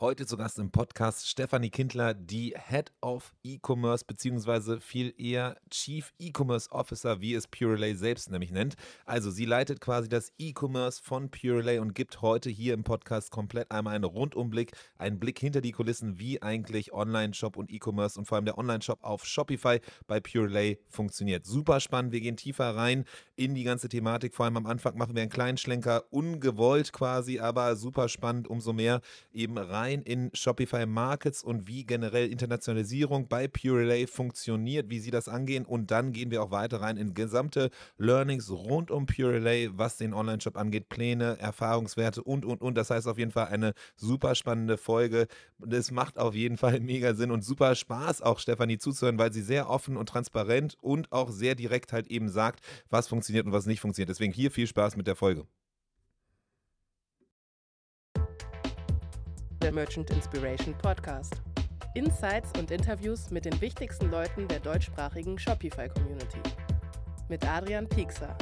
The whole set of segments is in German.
Heute zu Gast im Podcast Stefanie Kindler, die Head of E-Commerce, beziehungsweise viel eher Chief E-Commerce Officer, wie es Purelay selbst nämlich nennt. Also sie leitet quasi das E-Commerce von Purelay und gibt heute hier im Podcast komplett einmal einen Rundumblick, einen Blick hinter die Kulissen, wie eigentlich Online-Shop und E-Commerce und vor allem der Online-Shop auf Shopify bei Purelay funktioniert. Super spannend, wir gehen tiefer rein in die ganze Thematik. Vor allem am Anfang machen wir einen kleinen Schlenker, ungewollt quasi, aber super spannend, umso mehr eben rein rein in Shopify Markets und wie generell Internationalisierung bei Purelay funktioniert, wie sie das angehen. Und dann gehen wir auch weiter rein in gesamte Learnings rund um Purelay, was den Online-Shop angeht, Pläne, Erfahrungswerte und, und, und. Das heißt auf jeden Fall eine super spannende Folge. Es macht auf jeden Fall mega Sinn und super Spaß auch Stefanie zuzuhören, weil sie sehr offen und transparent und auch sehr direkt halt eben sagt, was funktioniert und was nicht funktioniert. Deswegen hier viel Spaß mit der Folge. Der Merchant Inspiration Podcast. Insights und Interviews mit den wichtigsten Leuten der deutschsprachigen Shopify-Community. Mit Adrian Piekser.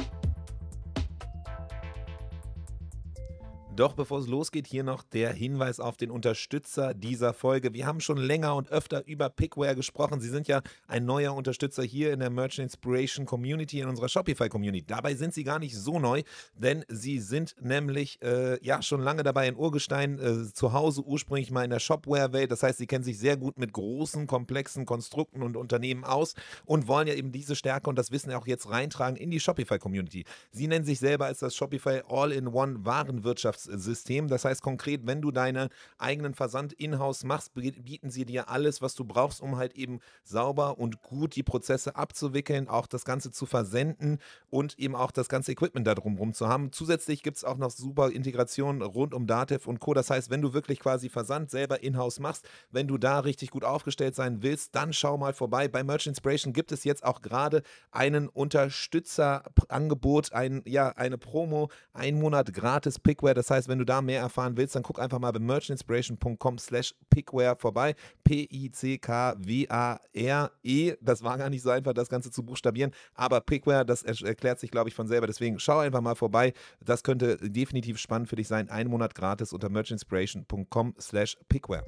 Doch bevor es losgeht, hier noch der Hinweis auf den Unterstützer dieser Folge. Wir haben schon länger und öfter über Pickware gesprochen. Sie sind ja ein neuer Unterstützer hier in der Merchant Inspiration Community, in unserer Shopify Community. Dabei sind sie gar nicht so neu, denn sie sind nämlich äh, ja schon lange dabei in Urgestein, äh, zu Hause ursprünglich mal in der Shopware-Welt. Das heißt, sie kennen sich sehr gut mit großen, komplexen Konstrukten und Unternehmen aus und wollen ja eben diese Stärke und das Wissen auch jetzt reintragen in die Shopify Community. Sie nennen sich selber als das Shopify All-in-One Warenwirtschafts System. Das heißt konkret, wenn du deinen eigenen Versand in-house machst, bieten sie dir alles, was du brauchst, um halt eben sauber und gut die Prozesse abzuwickeln, auch das Ganze zu versenden und eben auch das ganze Equipment da drumherum zu haben. Zusätzlich gibt es auch noch super Integrationen rund um Datev und Co. Das heißt, wenn du wirklich quasi Versand selber in-house machst, wenn du da richtig gut aufgestellt sein willst, dann schau mal vorbei. Bei Merch Inspiration gibt es jetzt auch gerade einen Unterstützerangebot, ein, ja, eine Promo, ein Monat gratis Pickware. Das heißt, wenn du da mehr erfahren willst, dann guck einfach mal bei merchandinspiration.com slash pickware vorbei. P-I-C-K-W-A-R-E. Das war gar nicht so einfach, das Ganze zu buchstabieren, aber Pickware, das erklärt sich, glaube ich, von selber. Deswegen schau einfach mal vorbei. Das könnte definitiv spannend für dich sein. Ein Monat gratis unter merchandinspiration.com slash pickware.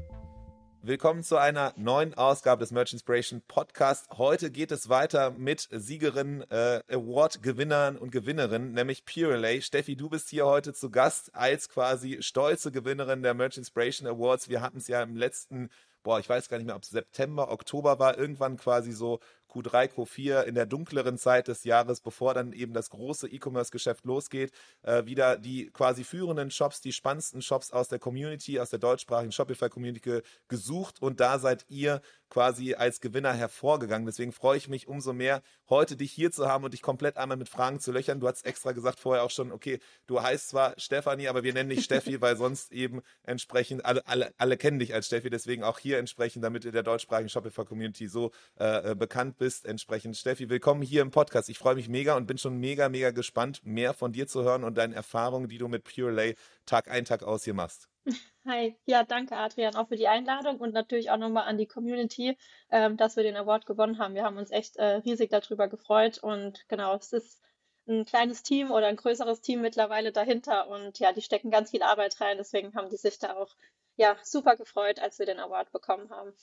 Willkommen zu einer neuen Ausgabe des Merch Inspiration Podcast. Heute geht es weiter mit Siegerinnen, äh, Award-Gewinnern und Gewinnerinnen, nämlich Purelay. Steffi, du bist hier heute zu Gast als quasi stolze Gewinnerin der Merch Inspiration Awards. Wir hatten es ja im letzten boah, ich weiß gar nicht mehr, ob September, Oktober war, irgendwann quasi so Q3, Q4 in der dunkleren Zeit des Jahres, bevor dann eben das große E-Commerce-Geschäft losgeht, äh, wieder die quasi führenden Shops, die spannendsten Shops aus der Community, aus der deutschsprachigen Shopify-Community gesucht und da seid ihr quasi als Gewinner hervorgegangen. Deswegen freue ich mich umso mehr, heute dich hier zu haben und dich komplett einmal mit Fragen zu löchern. Du hast extra gesagt vorher auch schon, okay, du heißt zwar Stefanie, aber wir nennen dich Steffi, weil sonst eben entsprechend alle, alle, alle kennen dich als Steffi, deswegen auch hier entsprechend, damit du der deutschsprachigen Shopify-Community so äh, äh bekannt bist bist. Entsprechend, Steffi, willkommen hier im Podcast. Ich freue mich mega und bin schon mega, mega gespannt, mehr von dir zu hören und deinen Erfahrungen, die du mit Pure Lay Tag ein, Tag aus hier machst. Hi, ja, danke Adrian auch für die Einladung und natürlich auch nochmal an die Community, ähm, dass wir den Award gewonnen haben. Wir haben uns echt äh, riesig darüber gefreut und genau, es ist ein kleines Team oder ein größeres Team mittlerweile dahinter und ja, die stecken ganz viel Arbeit rein. Deswegen haben die sich da auch ja super gefreut, als wir den Award bekommen haben.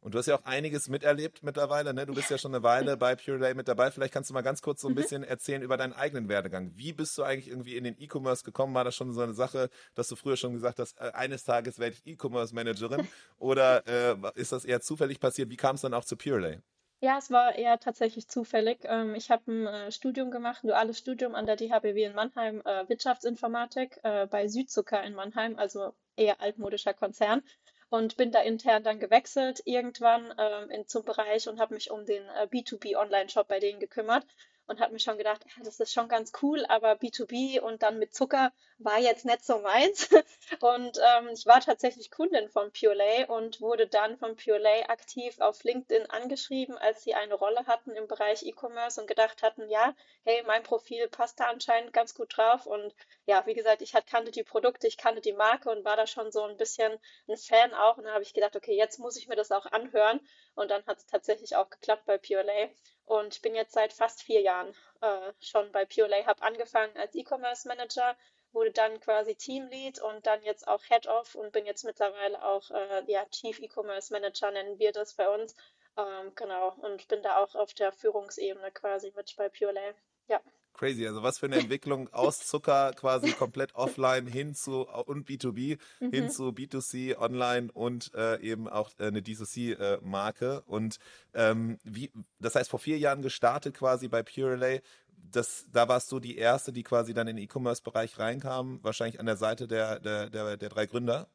Und du hast ja auch einiges miterlebt mittlerweile, ne? Du bist ja schon eine Weile bei Pure Day mit dabei. Vielleicht kannst du mal ganz kurz so ein mhm. bisschen erzählen über deinen eigenen Werdegang. Wie bist du eigentlich irgendwie in den E-Commerce gekommen? War das schon so eine Sache, dass du früher schon gesagt hast, äh, eines Tages werde ich E-Commerce Managerin? Oder äh, ist das eher zufällig passiert? Wie kam es dann auch zu Pure Day? Ja, es war eher tatsächlich zufällig. Ähm, ich habe ein äh, Studium gemacht, ein duales Studium an der DHBW in Mannheim, äh, Wirtschaftsinformatik bei Südzucker in Mannheim, also eher altmodischer Konzern und bin da intern dann gewechselt irgendwann ähm, in, zum Bereich und habe mich um den äh, B2B Online-Shop bei denen gekümmert und habe mir schon gedacht, ja, das ist schon ganz cool, aber B2B und dann mit Zucker war jetzt nicht so meins. Und ähm, ich war tatsächlich Kundin von Purelay und wurde dann von Purelay aktiv auf LinkedIn angeschrieben, als sie eine Rolle hatten im Bereich E-Commerce und gedacht hatten, ja, hey, mein Profil passt da anscheinend ganz gut drauf. Und ja, wie gesagt, ich kannte die Produkte, ich kannte die Marke und war da schon so ein bisschen ein Fan auch. Und dann habe ich gedacht, okay, jetzt muss ich mir das auch anhören. Und dann hat es tatsächlich auch geklappt bei Purelay. Und ich bin jetzt seit fast vier Jahren äh, schon bei Purelay, habe angefangen als E-Commerce Manager wurde dann quasi Teamlead und dann jetzt auch Head of und bin jetzt mittlerweile auch äh, ja, Chief E-Commerce Manager, nennen wir das bei uns. Ähm, genau, und bin da auch auf der Führungsebene quasi mit bei Purelay. Ja. Crazy, also was für eine Entwicklung aus Zucker quasi komplett offline hin zu und B2B mhm. hin zu B2C online und äh, eben auch äh, eine D2C-Marke. Äh, und ähm, wie, das heißt, vor vier Jahren gestartet quasi bei Purelay. Das, da warst du die erste, die quasi dann in den E-Commerce-Bereich reinkam, wahrscheinlich an der Seite der, der, der, der drei Gründer.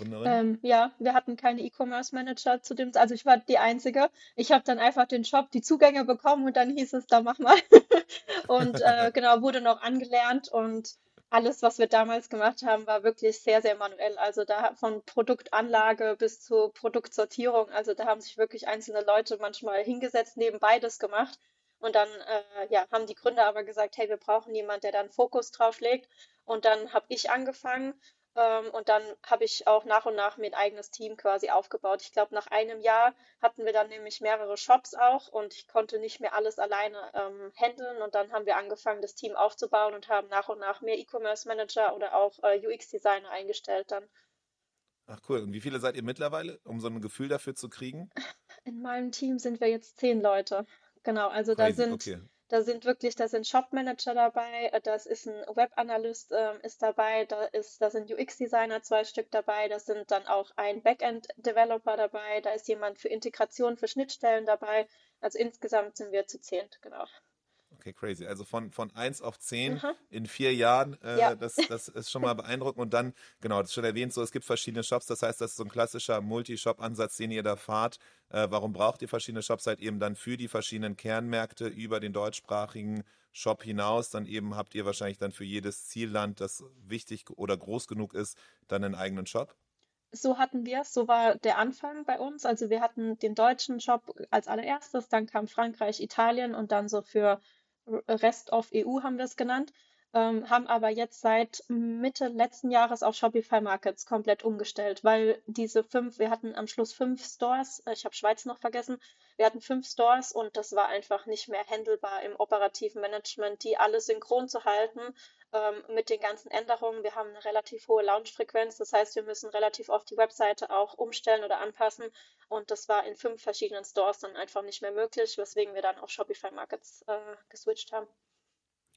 Ähm, ja, wir hatten keine E-Commerce Manager zu dem, also ich war die Einzige. Ich habe dann einfach den Shop, die Zugänge bekommen und dann hieß es, da mach mal. und äh, genau, wurde noch angelernt und alles, was wir damals gemacht haben, war wirklich sehr, sehr manuell. Also da von Produktanlage bis zur Produktsortierung. Also da haben sich wirklich einzelne Leute manchmal hingesetzt, nebenbei das gemacht. Und dann äh, ja, haben die Gründer aber gesagt, hey, wir brauchen jemanden, der dann Fokus drauf legt. Und dann habe ich angefangen ähm, und dann habe ich auch nach und nach mein eigenes Team quasi aufgebaut. Ich glaube, nach einem Jahr hatten wir dann nämlich mehrere Shops auch und ich konnte nicht mehr alles alleine ähm, handeln. Und dann haben wir angefangen, das Team aufzubauen und haben nach und nach mehr E-Commerce Manager oder auch äh, UX-Designer eingestellt dann. Ach cool. Und wie viele seid ihr mittlerweile, um so ein Gefühl dafür zu kriegen? In meinem Team sind wir jetzt zehn Leute. Genau, also Crazy. da sind okay. Da sind wirklich, da sind Shop-Manager dabei, äh, das ist ein Web-Analyst äh, ist dabei, da ist, da sind UX-Designer zwei Stück dabei, da sind dann auch ein Backend-Developer dabei, da ist jemand für Integration, für Schnittstellen dabei. Also insgesamt sind wir zu zehnt, genau. Okay, crazy. Also von, von 1 auf 10 mhm. in vier Jahren, äh, ja. das, das ist schon mal beeindruckend. Und dann, genau, das ist schon erwähnt, so es gibt verschiedene Shops. Das heißt, das ist so ein klassischer Multi-Shop-Ansatz, den ihr da fahrt. Äh, warum braucht ihr verschiedene Shops? Halt eben dann für die verschiedenen Kernmärkte über den deutschsprachigen Shop hinaus. Dann eben habt ihr wahrscheinlich dann für jedes Zielland, das wichtig oder groß genug ist, dann einen eigenen Shop. So hatten wir es, so war der Anfang bei uns. Also wir hatten den deutschen Shop als allererstes, dann kam Frankreich, Italien und dann so für Rest of EU haben wir es genannt, ähm, haben aber jetzt seit Mitte letzten Jahres auf Shopify Markets komplett umgestellt, weil diese fünf, wir hatten am Schluss fünf Stores, äh, ich habe Schweiz noch vergessen, wir hatten fünf Stores und das war einfach nicht mehr handelbar im operativen Management, die alle synchron zu halten ähm, mit den ganzen Änderungen. Wir haben eine relativ hohe Launchfrequenz, das heißt, wir müssen relativ oft die Webseite auch umstellen oder anpassen und das war in fünf verschiedenen Stores dann einfach nicht mehr möglich, weswegen wir dann auf Shopify Markets äh, geswitcht haben.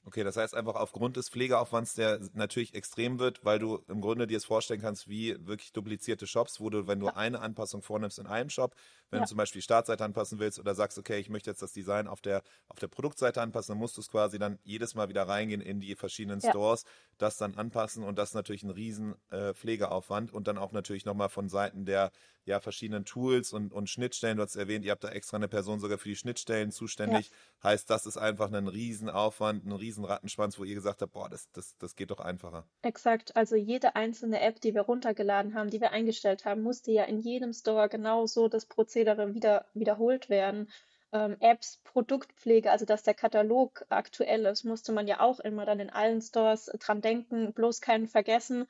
Okay, das heißt einfach aufgrund des Pflegeaufwands, der natürlich extrem wird, weil du im Grunde dir es vorstellen kannst, wie wirklich duplizierte Shops, wo du, wenn du ja. eine Anpassung vornimmst in einem Shop, wenn ja. du zum Beispiel die Startseite anpassen willst oder sagst, okay, ich möchte jetzt das Design auf der, auf der Produktseite anpassen, dann musst du es quasi dann jedes Mal wieder reingehen in die verschiedenen ja. Stores, das dann anpassen und das ist natürlich ein riesen äh, Pflegeaufwand und dann auch natürlich nochmal von Seiten der ja, verschiedenen Tools und, und Schnittstellen. Du hast erwähnt, ihr habt da extra eine Person sogar für die Schnittstellen zuständig. Ja. Heißt, das ist einfach ein Riesenaufwand, ein Riesenrattenschwanz, wo ihr gesagt habt, boah, das, das, das geht doch einfacher. Exakt. Also jede einzelne App, die wir runtergeladen haben, die wir eingestellt haben, musste ja in jedem Store genauso das Prozedere wieder, wiederholt werden. Ähm, Apps, Produktpflege, also dass der Katalog aktuell ist, musste man ja auch immer dann in allen Stores dran denken, bloß keinen vergessen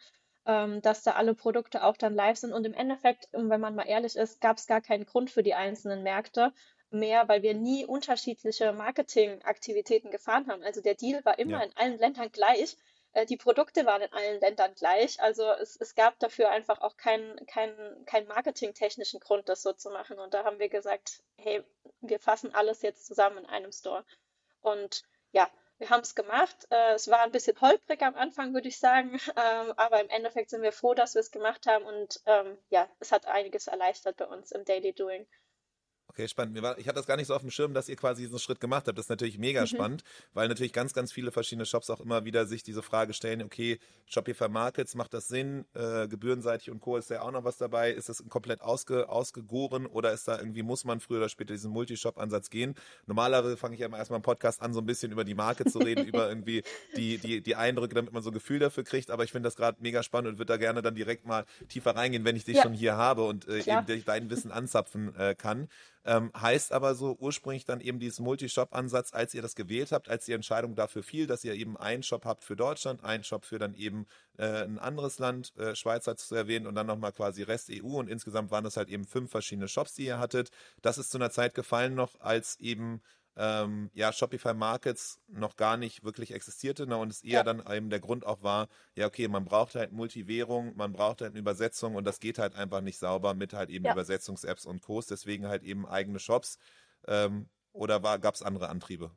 ähm, dass da alle Produkte auch dann live sind. Und im Endeffekt, wenn man mal ehrlich ist, gab es gar keinen Grund für die einzelnen Märkte mehr, weil wir nie unterschiedliche Marketingaktivitäten gefahren haben. Also der Deal war immer ja. in allen Ländern gleich. Äh, die Produkte waren in allen Ländern gleich. Also es, es gab dafür einfach auch keinen kein, kein marketingtechnischen Grund, das so zu machen. Und da haben wir gesagt, hey, wir fassen alles jetzt zusammen in einem Store. Und ja, wir haben es gemacht. Äh, es war ein bisschen holprig am Anfang, würde ich sagen, ähm, aber im Endeffekt sind wir froh, dass wir es gemacht haben und ähm, ja, es hat einiges erleichtert bei uns im Daily Doing. Okay, spannend. War, ich hatte das gar nicht so auf dem Schirm, dass ihr quasi diesen Schritt gemacht habt. Das ist natürlich mega mhm. spannend, weil natürlich ganz, ganz viele verschiedene Shops auch immer wieder sich diese Frage stellen, okay, Shopify Markets, macht das Sinn? Äh, gebührenseitig und Co. ist ja auch noch was dabei. Ist das komplett ausge, ausgegoren oder ist da irgendwie, muss man früher oder später diesen Multishop-Ansatz gehen? Normalerweise fange ich ja immer erstmal im Podcast an, so ein bisschen über die Marke zu reden, über irgendwie die, die, die Eindrücke, damit man so ein Gefühl dafür kriegt. Aber ich finde das gerade mega spannend und würde da gerne dann direkt mal tiefer reingehen, wenn ich dich ja. schon hier habe und äh, eben dein Wissen anzapfen äh, kann. Ähm, heißt aber so ursprünglich dann eben dieses Multi-Shop-Ansatz, als ihr das gewählt habt, als die Entscheidung dafür fiel, dass ihr eben einen Shop habt für Deutschland, einen Shop für dann eben äh, ein anderes Land, äh, Schweiz hat zu erwähnen und dann nochmal quasi Rest EU und insgesamt waren das halt eben fünf verschiedene Shops, die ihr hattet. Das ist zu einer Zeit gefallen noch, als eben ähm, ja, Shopify Markets noch gar nicht wirklich existierte ne, und es eher ja. dann eben der Grund auch war, ja, okay, man braucht halt Multivährung, man braucht halt eine Übersetzung und das geht halt einfach nicht sauber mit halt eben ja. Übersetzungs-Apps und Co. Deswegen halt eben eigene Shops. Ähm, oder gab es andere Antriebe?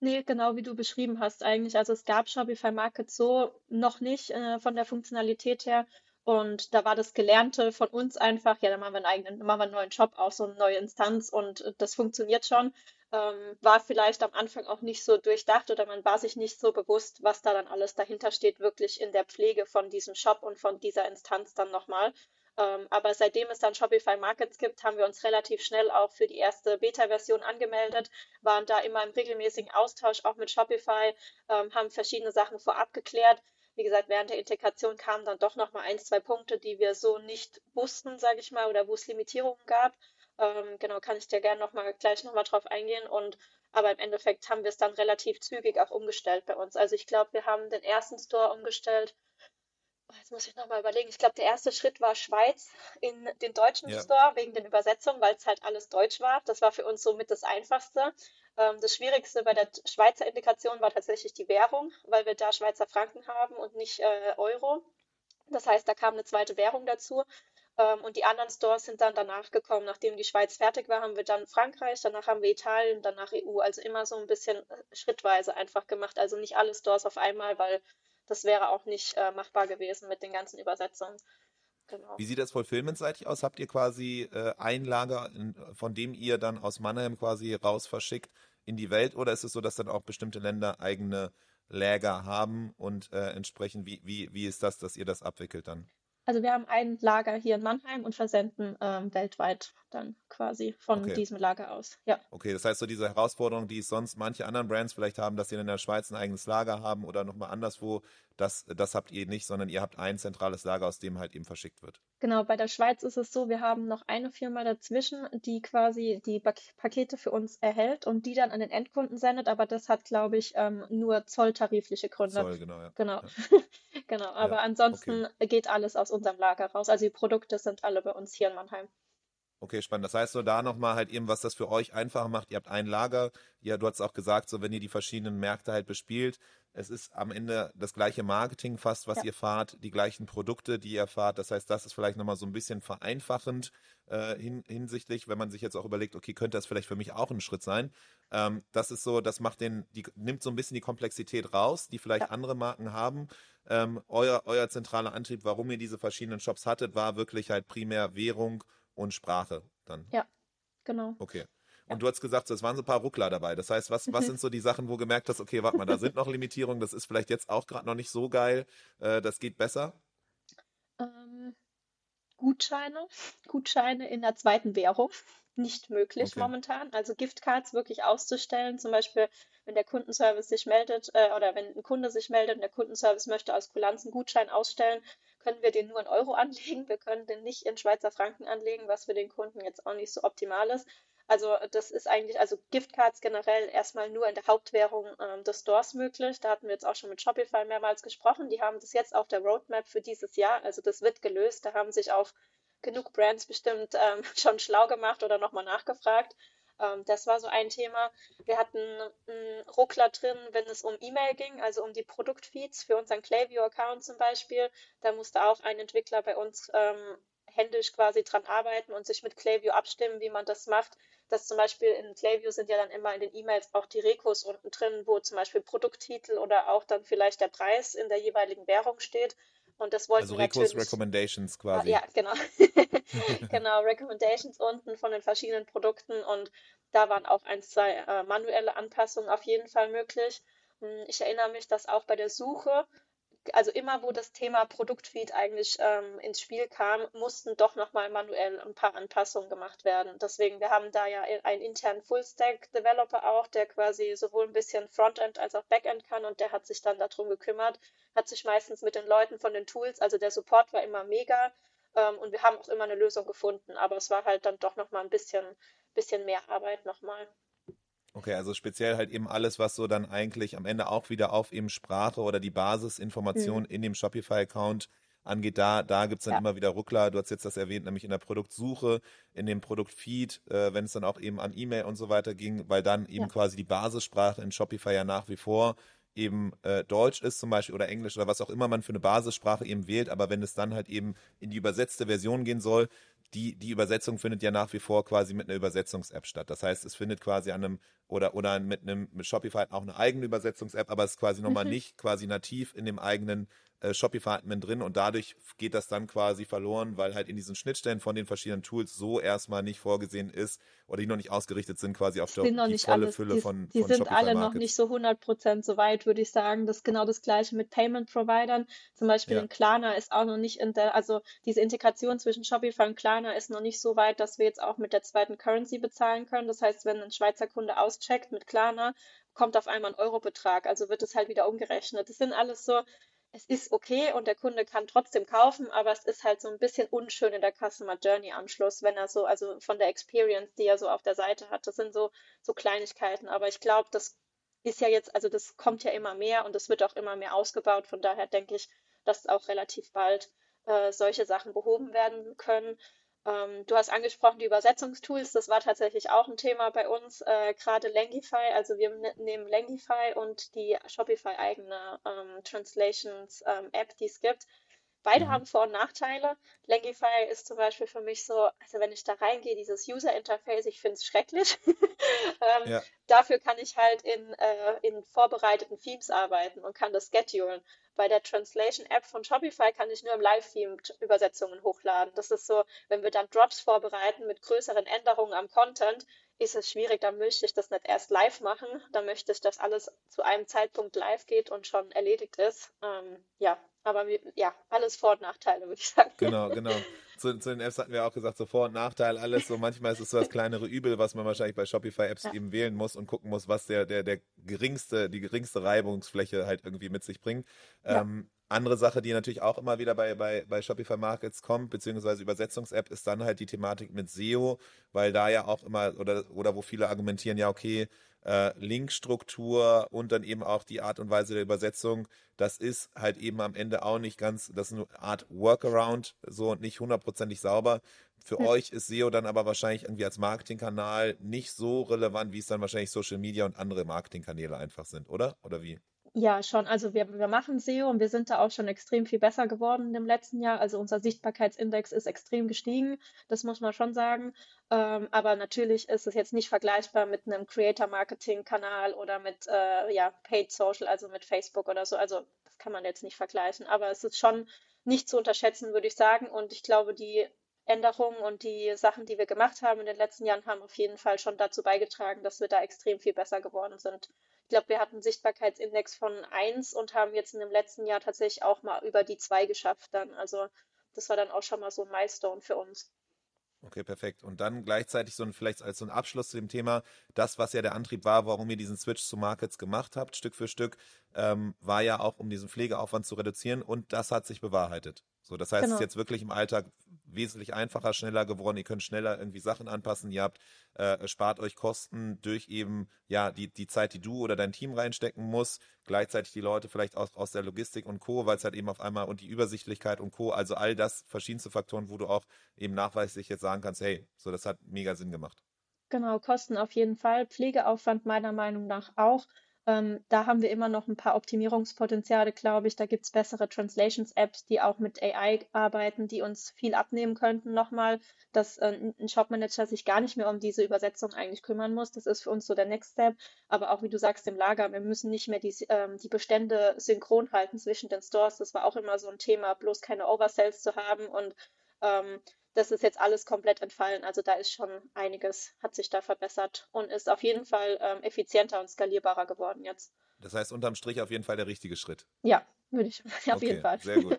Nee, genau wie du beschrieben hast eigentlich. Also es gab Shopify Markets so noch nicht äh, von der Funktionalität her. Und da war das Gelernte von uns einfach, ja, dann machen wir einen eigenen, machen wir einen neuen Shop auf, so eine neue Instanz und äh, das funktioniert schon. Ähm, war vielleicht am Anfang auch nicht so durchdacht oder man war sich nicht so bewusst, was da dann alles dahinter steht, wirklich in der Pflege von diesem Shop und von dieser Instanz dann nochmal. Ähm, aber seitdem es dann Shopify Markets gibt, haben wir uns relativ schnell auch für die erste Beta-Version angemeldet, waren da immer im regelmäßigen Austausch auch mit Shopify, ähm, haben verschiedene Sachen vorab geklärt wie gesagt, während der Integration kamen dann doch nochmal ein, zwei Punkte, die wir so nicht wussten, sage ich mal, oder wo es Limitierungen gab. Ähm, genau, kann ich dir gerne noch mal, gleich nochmal drauf eingehen. Und aber im Endeffekt haben wir es dann relativ zügig auch umgestellt bei uns. Also ich glaube, wir haben den ersten Store umgestellt. Oh, jetzt muss ich nochmal überlegen. Ich glaube, der erste Schritt war Schweiz in den deutschen ja. Store wegen den Übersetzungen, weil es halt alles Deutsch war. Das war für uns somit das Einfachste. Ähm, das Schwierigste bei der Schweizer Integration war tatsächlich die Währung, weil wir da Schweizer Franken haben und nicht äh, Euro. Das heißt, da kam eine zweite Währung dazu. Ähm, und die anderen Stores sind dann danach gekommen. Nachdem die Schweiz fertig war, haben wir dann Frankreich, danach haben wir Italien, danach EU. Also immer so ein bisschen äh, schrittweise einfach gemacht. Also nicht alle Stores auf einmal, weil das wäre auch nicht äh, machbar gewesen mit den ganzen Übersetzungen. Genau. Wie sieht das fulfillmentseitig aus? Habt ihr quasi äh, ein Lager, von dem ihr dann aus Mannheim quasi raus verschickt in die Welt oder ist es so, dass dann auch bestimmte Länder eigene Lager haben und äh, entsprechend, wie, wie, wie ist das, dass ihr das abwickelt dann? Also wir haben ein Lager hier in Mannheim und versenden ähm, weltweit dann quasi von okay. diesem Lager aus. Ja. Okay, das heißt so diese Herausforderung, die es sonst manche anderen Brands vielleicht haben, dass sie in der Schweiz ein eigenes Lager haben oder nochmal anderswo, das, das habt ihr nicht, sondern ihr habt ein zentrales Lager, aus dem halt eben verschickt wird. Genau, bei der Schweiz ist es so, wir haben noch eine Firma dazwischen, die quasi die Pakete für uns erhält und die dann an den Endkunden sendet, aber das hat, glaube ich, ähm, nur zolltarifliche Gründe. Zoll, genau, ja. Genau. Ja. genau, aber ja, ansonsten okay. geht alles aus unserem Lager raus. Also die Produkte sind alle bei uns hier in Mannheim. Okay, spannend. Das heißt so da nochmal halt eben, was das für euch einfacher macht. Ihr habt ein Lager. Ja, du hast auch gesagt, so wenn ihr die verschiedenen Märkte halt bespielt, es ist am Ende das gleiche Marketing fast, was ja. ihr fahrt, die gleichen Produkte, die ihr fahrt. Das heißt, das ist vielleicht nochmal so ein bisschen vereinfachend äh, hin, hinsichtlich, wenn man sich jetzt auch überlegt, okay, könnte das vielleicht für mich auch ein Schritt sein. Ähm, das ist so, das macht den, die, nimmt so ein bisschen die Komplexität raus, die vielleicht ja. andere Marken haben. Ähm, euer, euer zentraler Antrieb, warum ihr diese verschiedenen Shops hattet, war wirklich halt primär Währung und Sprache dann. Ja, genau. Okay. Und du hast gesagt, es waren so ein paar Ruckler dabei. Das heißt, was, was sind so die Sachen, wo du gemerkt hast, okay, warte mal, da sind noch Limitierungen, das ist vielleicht jetzt auch gerade noch nicht so geil, äh, das geht besser? Ähm, Gutscheine, Gutscheine in der zweiten Währung nicht möglich okay. momentan. Also Giftcards wirklich auszustellen, zum Beispiel, wenn der Kundenservice sich meldet äh, oder wenn ein Kunde sich meldet und der Kundenservice möchte aus Kulanz einen Gutschein ausstellen, können wir den nur in Euro anlegen. Wir können den nicht in Schweizer Franken anlegen, was für den Kunden jetzt auch nicht so optimal ist. Also das ist eigentlich, also Giftcards generell erstmal nur in der Hauptwährung ähm, des Stores möglich. Da hatten wir jetzt auch schon mit Shopify mehrmals gesprochen. Die haben das jetzt auf der Roadmap für dieses Jahr. Also das wird gelöst. Da haben sich auch genug Brands bestimmt ähm, schon schlau gemacht oder nochmal nachgefragt. Ähm, das war so ein Thema. Wir hatten einen Ruckler drin, wenn es um E-Mail ging, also um die Produktfeeds für unseren Klaviyo-Account zum Beispiel. Da musste auch ein Entwickler bei uns ähm, händisch quasi dran arbeiten und sich mit Klaviyo abstimmen, wie man das macht. Dass zum Beispiel in Klaviyo sind ja dann immer in den E-Mails auch die Rekos unten drin, wo zum Beispiel Produkttitel oder auch dann vielleicht der Preis in der jeweiligen Währung steht. Und das wollten also wir natürlich. Recommendations quasi. Ja, genau. genau, Recommendations unten von den verschiedenen Produkten und da waren auch ein, zwei äh, manuelle Anpassungen auf jeden Fall möglich. Hm, ich erinnere mich, dass auch bei der Suche also immer wo das Thema Produktfeed eigentlich ähm, ins Spiel kam, mussten doch nochmal manuell ein paar Anpassungen gemacht werden. Deswegen, wir haben da ja einen internen Full-Stack-Developer auch, der quasi sowohl ein bisschen Frontend als auch Backend kann und der hat sich dann darum gekümmert, hat sich meistens mit den Leuten von den Tools, also der Support war immer mega ähm, und wir haben auch immer eine Lösung gefunden, aber es war halt dann doch nochmal ein bisschen, bisschen mehr Arbeit nochmal. Okay, also speziell halt eben alles, was so dann eigentlich am Ende auch wieder auf eben Sprache oder die Basisinformation mhm. in dem Shopify-Account angeht. Da, da gibt es dann Ja. immer wieder Ruckler. Du hast jetzt das erwähnt, nämlich in der Produktsuche, in dem Produktfeed, äh, wenn es dann auch eben an E-Mail und so weiter ging, weil dann eben Ja. quasi die Basissprache in Shopify ja nach wie vor eben äh, Deutsch ist zum Beispiel oder Englisch oder was auch immer man für eine Basissprache eben wählt, aber wenn es dann halt eben in die übersetzte Version gehen soll, die, die Übersetzung findet ja nach wie vor quasi mit einer Übersetzungs-App statt. Das heißt, es findet quasi an einem oder, oder mit einem mit Shopify auch eine eigene Übersetzungs-App, aber es ist quasi nochmal Mhm. nicht quasi nativ in dem eigenen äh, Shopify-Admin drin und dadurch geht das dann quasi verloren, weil halt in diesen Schnittstellen von den verschiedenen Tools so erstmal nicht vorgesehen ist oder die noch nicht ausgerichtet sind quasi auf der, noch volle alles, Fülle die, von, die von sind Shopify alle noch Markets. nicht so 100% so weit, würde ich sagen. Das ist genau das Gleiche mit Payment-Providern. Zum Beispiel Ja. in Klarna ist auch noch nicht in der, also diese Integration zwischen Shopify und Klarna ist noch nicht so weit, dass wir jetzt auch mit der zweiten Currency bezahlen können. Das heißt, wenn ein Schweizer Kunde auscheckt mit Klarna, kommt auf einmal ein Eurobetrag, also wird es halt wieder umgerechnet. Das sind alles so, es ist okay und der Kunde kann trotzdem kaufen, aber es ist halt so ein bisschen unschön in der Customer Journey am Schluss, wenn er so, also von der Experience, die er so auf der Seite hat. Das sind so, so Kleinigkeiten, aber ich glaube, das ist ja jetzt, also das kommt ja immer mehr und es wird auch immer mehr ausgebaut. Von daher denke ich, dass auch relativ bald äh, solche Sachen behoben werden können. Ähm, du hast angesprochen, die Übersetzungstools, das war tatsächlich auch ein Thema bei uns, äh, gerade Langify. Also wir ne- nehmen Langify und die Shopify-eigene ähm, Translations-App, die es gibt. Beide Mhm. haben Vor- und Nachteile. Langify ist zum Beispiel für mich so, also wenn ich da reingehe, dieses User-Interface, ich finde es schrecklich. ähm, Ja. Dafür kann ich halt in, äh, in vorbereiteten Themes arbeiten und kann das schedulen. Bei der Translation-App von Shopify kann ich nur im Live-Theme Übersetzungen hochladen. Das ist so, wenn wir dann Drops vorbereiten mit größeren Änderungen am Content, ist es schwierig, dann möchte ich das nicht erst live machen. Dann möchte ich, dass alles zu einem Zeitpunkt live geht und schon erledigt ist. Ähm, ja, aber wir- ja, alles Vor- und Nachteile, würde ich sagen. Genau, genau. Zu, zu den Apps hatten wir auch gesagt, so Vor- und Nachteil, alles. So manchmal ist es so das kleinere Übel, was man wahrscheinlich bei Shopify-Apps Ja. eben wählen muss und gucken muss, was der, der, der geringste, die geringste Reibungsfläche halt irgendwie mit sich bringt. Ja. Ähm, andere Sache, die natürlich auch immer wieder bei, bei, bei Shopify Markets kommt, beziehungsweise Übersetzungs-App, ist dann halt die Thematik mit SEO, weil da ja auch immer, oder, oder wo viele argumentieren, ja, okay, äh, Linkstruktur und dann eben auch die Art und Weise der Übersetzung, das ist halt eben am Ende auch nicht ganz, das ist eine Art Workaround, so und nicht hundertprozentig sauber. Für Ja. euch ist SEO dann aber wahrscheinlich irgendwie als Marketingkanal nicht so relevant, wie es dann wahrscheinlich Social Media und andere Marketingkanäle einfach sind, oder? Oder wie? Ja, schon. Also wir, wir machen SEO und wir sind da auch schon extrem viel besser geworden im letzten Jahr. Also unser Sichtbarkeitsindex ist extrem gestiegen, das muss man schon sagen. Ähm, aber natürlich ist es jetzt nicht vergleichbar mit einem Creator-Marketing-Kanal oder mit äh, ja, Paid Social, also mit Facebook oder so. Also das kann man jetzt nicht vergleichen. Aber es ist schon nicht zu unterschätzen, würde ich sagen. Und ich glaube, die Änderungen und die Sachen, die wir gemacht haben in den letzten Jahren, haben auf jeden Fall schon dazu beigetragen, dass wir da extrem viel besser geworden sind. Ich glaube, wir hatten einen Sichtbarkeitsindex von 1 und haben jetzt in dem letzten Jahr tatsächlich auch mal über die 2 geschafft dann. Also das war dann auch schon mal so ein Milestone für uns. Okay, perfekt. Und dann gleichzeitig so ein, vielleicht als so ein Abschluss zu dem Thema, das, was ja der Antrieb war, warum ihr diesen Switch zu Markets gemacht habt, Stück für Stück, ähm, war ja auch, um diesen Pflegeaufwand zu reduzieren und das hat sich bewahrheitet. So, das heißt, es Genau. ist jetzt wirklich im Alltag wesentlich einfacher, schneller geworden. Ihr könnt schneller irgendwie Sachen anpassen. Ihr habt, äh, spart euch Kosten durch eben, ja, die, die Zeit, die du oder dein Team reinstecken musst. Gleichzeitig die Leute vielleicht aus, aus der Logistik und Co., weil es halt eben auf einmal und die Übersichtlichkeit und Co., also all das, verschiedenste Faktoren, wo du auch eben nachweislich jetzt sagen kannst, hey, so, das hat mega Sinn gemacht. Genau, Kosten auf jeden Fall, Pflegeaufwand meiner Meinung nach auch. Ähm, da haben wir immer noch ein paar Optimierungspotenziale, glaube ich. Da gibt es bessere Translations-Apps, die auch mit AI arbeiten, die uns viel abnehmen könnten nochmal, dass äh, ein Shopmanager sich gar nicht mehr um diese Übersetzung eigentlich kümmern muss. Das ist für uns so der Next Step. Aber auch wie du sagst, im Lager, wir müssen nicht mehr die, ähm, die Bestände synchron halten zwischen den Stores. Das war auch immer so ein Thema, bloß keine Oversells zu haben und ähm, das ist jetzt alles komplett entfallen. Also da ist schon einiges, hat sich da verbessert und ist auf jeden Fall ähm, effizienter und skalierbarer geworden jetzt. Das heißt, unterm Strich auf jeden Fall der richtige Schritt. Ja, würde ich, auf Okay, jeden Fall. sehr gut.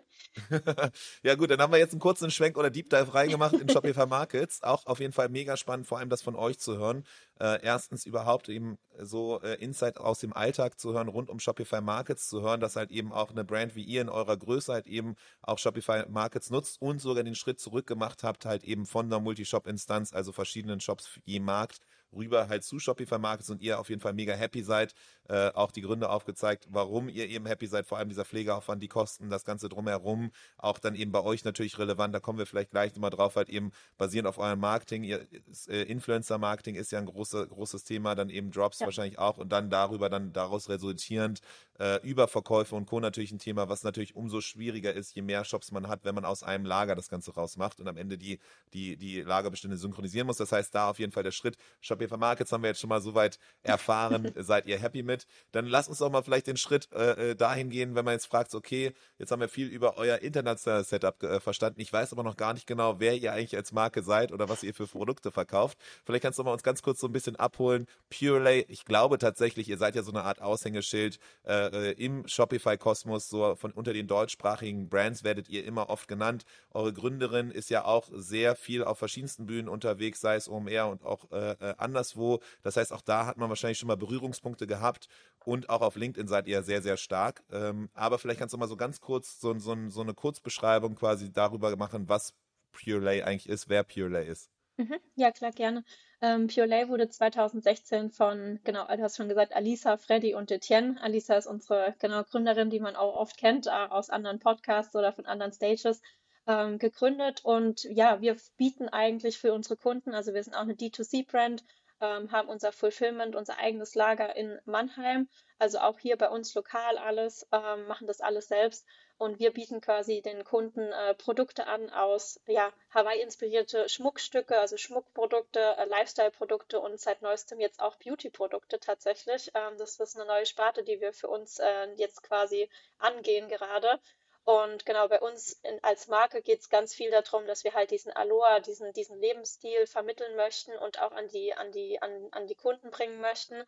ja gut, dann haben wir jetzt einen kurzen Schwenk oder Deep Dive reingemacht in Shopify Markets. Auch auf jeden Fall mega spannend, vor allem das von euch zu hören. Äh, erstens überhaupt eben so äh, Insight aus dem Alltag zu hören, rund um Shopify Markets zu hören, dass halt eben auch eine Brand wie ihr in eurer Größe halt eben auch Shopify Markets nutzt und sogar den Schritt zurück gemacht habt, halt eben von der Multishop-Instanz, also verschiedenen Shops je Markt, rüber halt zu Shopify Markets und ihr auf jeden Fall mega happy seid. Äh, auch die Gründe aufgezeigt, warum ihr eben happy seid, vor allem dieser Pflegeaufwand, die Kosten, das Ganze drumherum, auch dann eben bei euch natürlich relevant, da kommen wir vielleicht gleich nochmal drauf, halt eben basierend auf eurem Marketing, ihr, äh, Influencer-Marketing ist ja ein große, großes Thema, dann eben Drops ja. wahrscheinlich auch und dann darüber, dann daraus resultierend äh, Überverkäufe und Co. natürlich ein Thema, was natürlich umso schwieriger ist, je mehr Shops man hat, wenn man aus einem Lager das Ganze rausmacht und am Ende die, die, die Lagerbestände synchronisieren muss. Das heißt, da auf jeden Fall der Schritt. Shopify Markets haben wir jetzt schon mal soweit erfahren. Seid ihr happy mit? Dann lasst uns doch mal vielleicht den Schritt äh, äh, dahin gehen, wenn man jetzt fragt, okay, jetzt haben wir viel über euer internationales Setup äh, verstanden. Ich weiß aber noch gar nicht genau, wer ihr eigentlich als Marke seid oder was ihr für Produkte verkauft. Vielleicht kannst du mal uns ganz kurz so ein bisschen abholen. Purelay, ich glaube tatsächlich, ihr seid ja so eine Art Aushängeschild äh, äh im Shopify-Kosmos, so von unter den deutschsprachigen Brands werdet ihr immer oft genannt. Eure Gründerin ist ja auch sehr viel auf verschiedensten Bühnen unterwegs, sei es OMR und auch äh, äh, anderswo. Das heißt, auch da hat man wahrscheinlich schon mal Berührungspunkte gehabt und auch auf LinkedIn seid ihr sehr, sehr stark. Ähm, aber vielleicht kannst du mal so ganz kurz so, so, so eine Kurzbeschreibung quasi darüber machen, was Purelay eigentlich ist, wer Purelay ist. Mhm. Ja, klar, gerne. Ähm, Purelay wurde 2016 von, genau, du hast schon gesagt, Alisa, Freddy und Etienne. Alisa ist unsere genau, Gründerin, die man auch oft kennt, äh, aus anderen Podcasts oder von anderen Stages ähm, gegründet. Und ja, wir bieten eigentlich für unsere Kunden, also wir sind auch eine D2C-Brand, ähm, haben unser Fulfillment, unser eigenes Lager in Mannheim, also auch hier bei uns lokal alles, ähm, machen das alles selbst. Und wir bieten quasi den Kunden äh, Produkte an aus ja, Hawaii-inspirierte Schmuckstücke, also Schmuckprodukte, äh, Lifestyle-Produkte und seit neuestem jetzt auch Beauty-Produkte tatsächlich. Ähm, das ist eine neue Sparte, die wir für uns äh, jetzt quasi angehen gerade. Und genau bei uns in, als Marke geht es ganz viel darum, dass wir halt diesen Aloha, diesen, diesen Lebensstil vermitteln möchten und auch an die, an die, an, an die Kunden bringen möchten.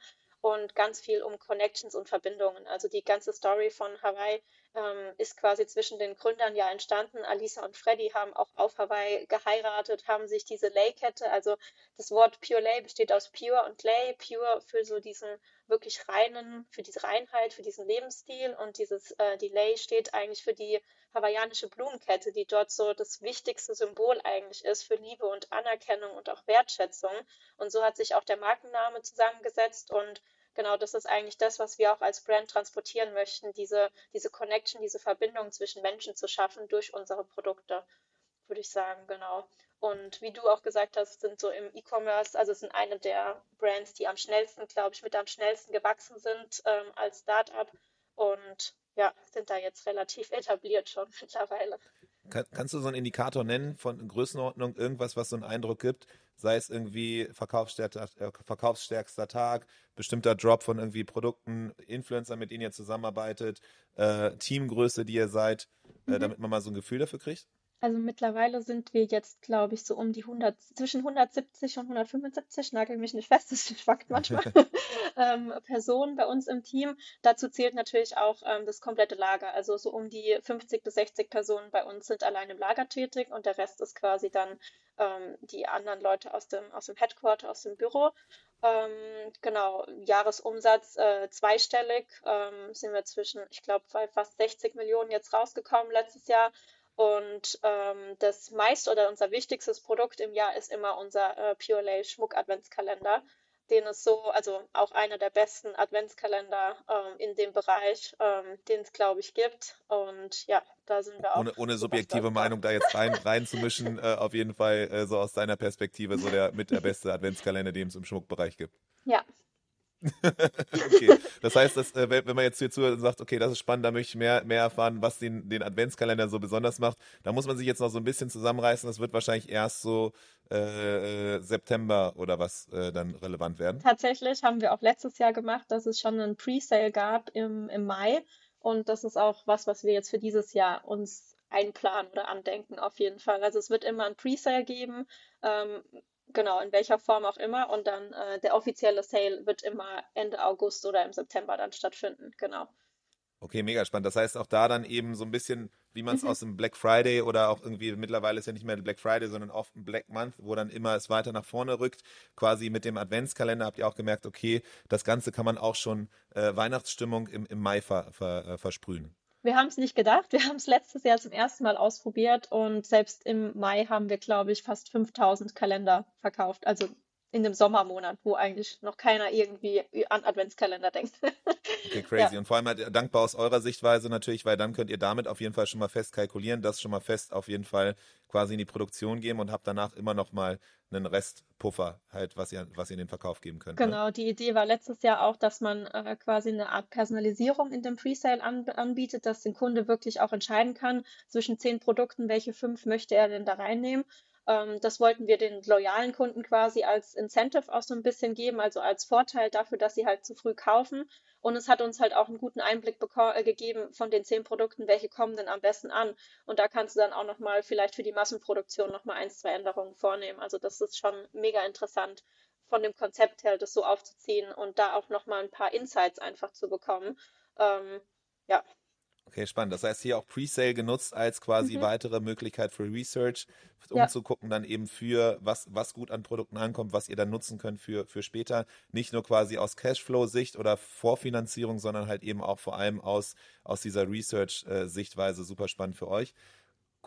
Und ganz viel um Connections und Verbindungen. Also die ganze Story von Hawaii ähm, ist quasi zwischen den Gründern ja entstanden. Alisa und Freddy haben auch auf Hawaii geheiratet, haben sich diese Lay-Kette, also das Wort Pure Lay besteht aus Pure und Lay. Pure für so diesen wirklich reinen, für diese Reinheit, für diesen Lebensstil und dieses äh, Delay steht eigentlich für die hawaiianische Blumenkette, die dort so das wichtigste Symbol eigentlich ist für Liebe und Anerkennung und auch Wertschätzung. Und so hat sich auch der Markenname zusammengesetzt und genau das ist eigentlich das, was wir auch als Brand transportieren möchten, diese, diese Connection, diese Verbindung zwischen Menschen zu schaffen durch unsere Produkte, würde ich sagen, genau. Und wie du auch gesagt hast, sind so im E-Commerce, also sind eine der Brands, die am schnellsten, glaube ich, mit am schnellsten gewachsen sind ähm, als Startup und ja, sind da jetzt relativ etabliert schon mittlerweile. Kann, kannst du so einen Indikator nennen von Größenordnung, irgendwas, was so einen Eindruck gibt, sei es irgendwie verkaufsstärkster, äh, verkaufsstärkster Tag, bestimmter Drop von irgendwie Produkten, Influencer, mit denen ihr zusammenarbeitet, äh, Teamgröße, die ihr seid, äh, mhm. damit man mal so ein Gefühl dafür kriegt? Also mittlerweile sind wir jetzt, glaube ich, so um die 100, zwischen 170 und 175, nagel mich nicht fest, das schwankt manchmal, ähm, Personen bei uns im Team. Dazu zählt natürlich auch ähm, das komplette Lager. Also so um die 50 bis 60 Personen bei uns sind allein im Lager tätig und der Rest ist quasi dann ähm, die anderen Leute aus dem, aus dem Headquarter, aus dem Büro. Ähm, genau, Jahresumsatz äh, zweistellig ähm, sind wir zwischen, ich glaube, fast 60 Millionen jetzt rausgekommen letztes Jahr. Und ähm, das meiste oder unser wichtigstes Produkt im Jahr ist immer unser äh, Pure Lay Schmuck Adventskalender, den es so, also auch einer der besten Adventskalender ähm, in dem Bereich, ähm, den es glaube ich gibt. Und ja, da sind wir auch. Ohne, ohne subjektive Meinung da jetzt rein reinzumischen, äh, auf jeden Fall äh, so aus deiner Perspektive so der mit der beste Adventskalender, den es im Schmuckbereich gibt. Ja, okay, das heißt, dass, äh, wenn man jetzt hier zuhört und sagt, okay, das ist spannend, da möchte ich mehr, mehr erfahren, was den, den Adventskalender so besonders macht, da muss man sich jetzt noch so ein bisschen zusammenreißen. Das wird wahrscheinlich erst so äh, äh, September oder was äh, dann relevant werden. Tatsächlich haben wir auch letztes Jahr gemacht, dass es schon einen Presale gab im, im Mai. Und das ist auch was, was wir jetzt für dieses Jahr uns einplanen oder andenken, auf jeden Fall. Also es wird immer ein Presale geben. Ähm, Genau, in welcher Form auch immer. Und dann äh, der offizielle Sale wird immer Ende August oder im September dann stattfinden. Genau. Okay, mega spannend. Das heißt auch da dann eben so ein bisschen, wie man es mhm. aus dem Black Friday oder auch irgendwie mittlerweile ist ja nicht mehr Black Friday, sondern oft ein Black Month, wo dann immer es weiter nach vorne rückt. Quasi mit dem Adventskalender habt ihr auch gemerkt, okay, das Ganze kann man auch schon äh, Weihnachtsstimmung im, im Mai ver, ver, äh, versprühen. Wir haben es nicht gedacht. Wir haben es letztes Jahr zum ersten Mal ausprobiert und selbst im Mai haben wir, glaube ich, fast 5000 Kalender verkauft. Also in dem Sommermonat, wo eigentlich noch keiner irgendwie an Adventskalender denkt. Okay, crazy. Ja. Und vor allem halt dankbar aus eurer Sichtweise natürlich, weil dann könnt ihr damit auf jeden Fall schon mal fest kalkulieren, das schon mal fest auf jeden Fall quasi in die Produktion geben und habt danach immer noch mal einen Restpuffer halt, was ihr, was ihr in den Verkauf geben könnt. Ne? Genau, ne? die Idee war letztes Jahr auch, dass man äh, quasi eine Art Personalisierung in dem Presale an, anbietet, dass der Kunde wirklich auch entscheiden kann zwischen zehn Produkten, welche fünf möchte er denn da reinnehmen. Ähm, das wollten wir den loyalen Kunden quasi als Incentive auch so ein bisschen geben, also als Vorteil dafür, dass sie halt zu früh kaufen. Und es hat uns halt auch einen guten Einblick äh, gegeben von den zehn Produkten, welche kommen denn am besten an. Und da kannst du dann auch nochmal vielleicht für die Massenproduktion nochmal ein, zwei Änderungen vornehmen. Also das ist schon mega interessant von dem Konzept her, das so aufzuziehen und da auch nochmal ein paar Insights einfach zu bekommen. Ähm, ja, Okay, spannend. Das heißt, hier auch Presale genutzt als quasi mhm. weitere Möglichkeit für Research, um ja. zu gucken dann eben für, was, was gut an Produkten ankommt, was ihr dann nutzen könnt für, für später. Nicht nur quasi aus Cashflow-Sicht oder Vorfinanzierung, sondern halt eben auch vor allem aus, aus dieser Research-Sichtweise super spannend für euch.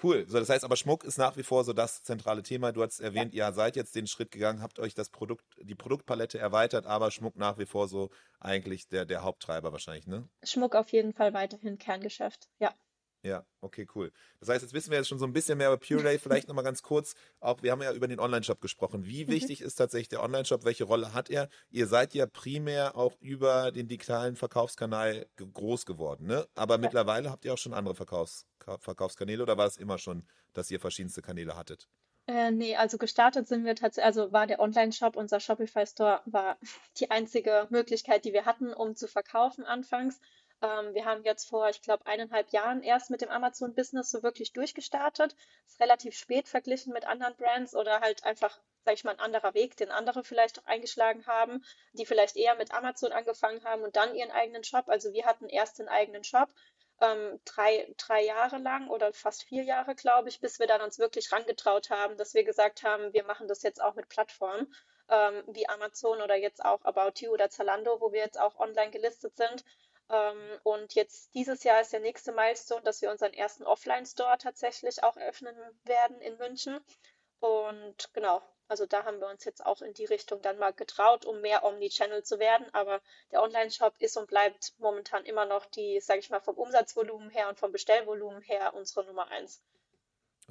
Cool. So, das heißt aber, Schmuck ist nach wie vor so das zentrale Thema. Du hast erwähnt, ja. ihr seid jetzt den Schritt gegangen, habt euch das Produkt, die Produktpalette erweitert, aber Schmuck nach wie vor so eigentlich der, der Haupttreiber wahrscheinlich, ne? Schmuck auf jeden Fall weiterhin Kerngeschäft, ja. Ja, okay, cool. Das heißt, jetzt wissen wir jetzt schon so ein bisschen mehr über Pure Ray. Vielleicht nochmal ganz kurz, auch wir haben ja über den Online-Shop gesprochen. Wie mhm. wichtig ist tatsächlich der Online-Shop? Welche Rolle hat er? Ihr seid ja primär auch über den digitalen Verkaufskanal groß geworden, ne? Aber ja. mittlerweile habt ihr auch schon andere Verkaufs Verkaufskanäle oder war es immer schon, dass ihr verschiedenste Kanäle hattet? Äh, nee, also gestartet sind wir tatsächlich, also war der Online-Shop, unser Shopify Store, war die einzige Möglichkeit, die wir hatten, um zu verkaufen anfangs. Ähm, wir haben jetzt vor, ich glaube, eineinhalb Jahren erst mit dem Amazon-Business so wirklich durchgestartet. Ist relativ spät verglichen mit anderen Brands oder halt einfach, sag ich mal, ein anderer Weg, den andere vielleicht auch eingeschlagen haben, die vielleicht eher mit Amazon angefangen haben und dann ihren eigenen Shop. Also wir hatten erst den eigenen Shop. Ähm, drei, drei Jahre lang oder fast vier Jahre, glaube ich, bis wir dann uns wirklich rangetraut haben, dass wir gesagt haben, wir machen das jetzt auch mit Plattformen ähm, wie Amazon oder jetzt auch About You oder Zalando, wo wir jetzt auch online gelistet sind. Ähm, und jetzt dieses Jahr ist der nächste Milestone, dass wir unseren ersten Offline-Store tatsächlich auch eröffnen werden in München. Und genau, also da haben wir uns jetzt auch in die Richtung dann mal getraut, um mehr Omnichannel zu werden. Aber der Online-Shop ist und bleibt momentan immer noch die, sage ich mal, vom Umsatzvolumen her und vom Bestellvolumen her unsere Nummer eins.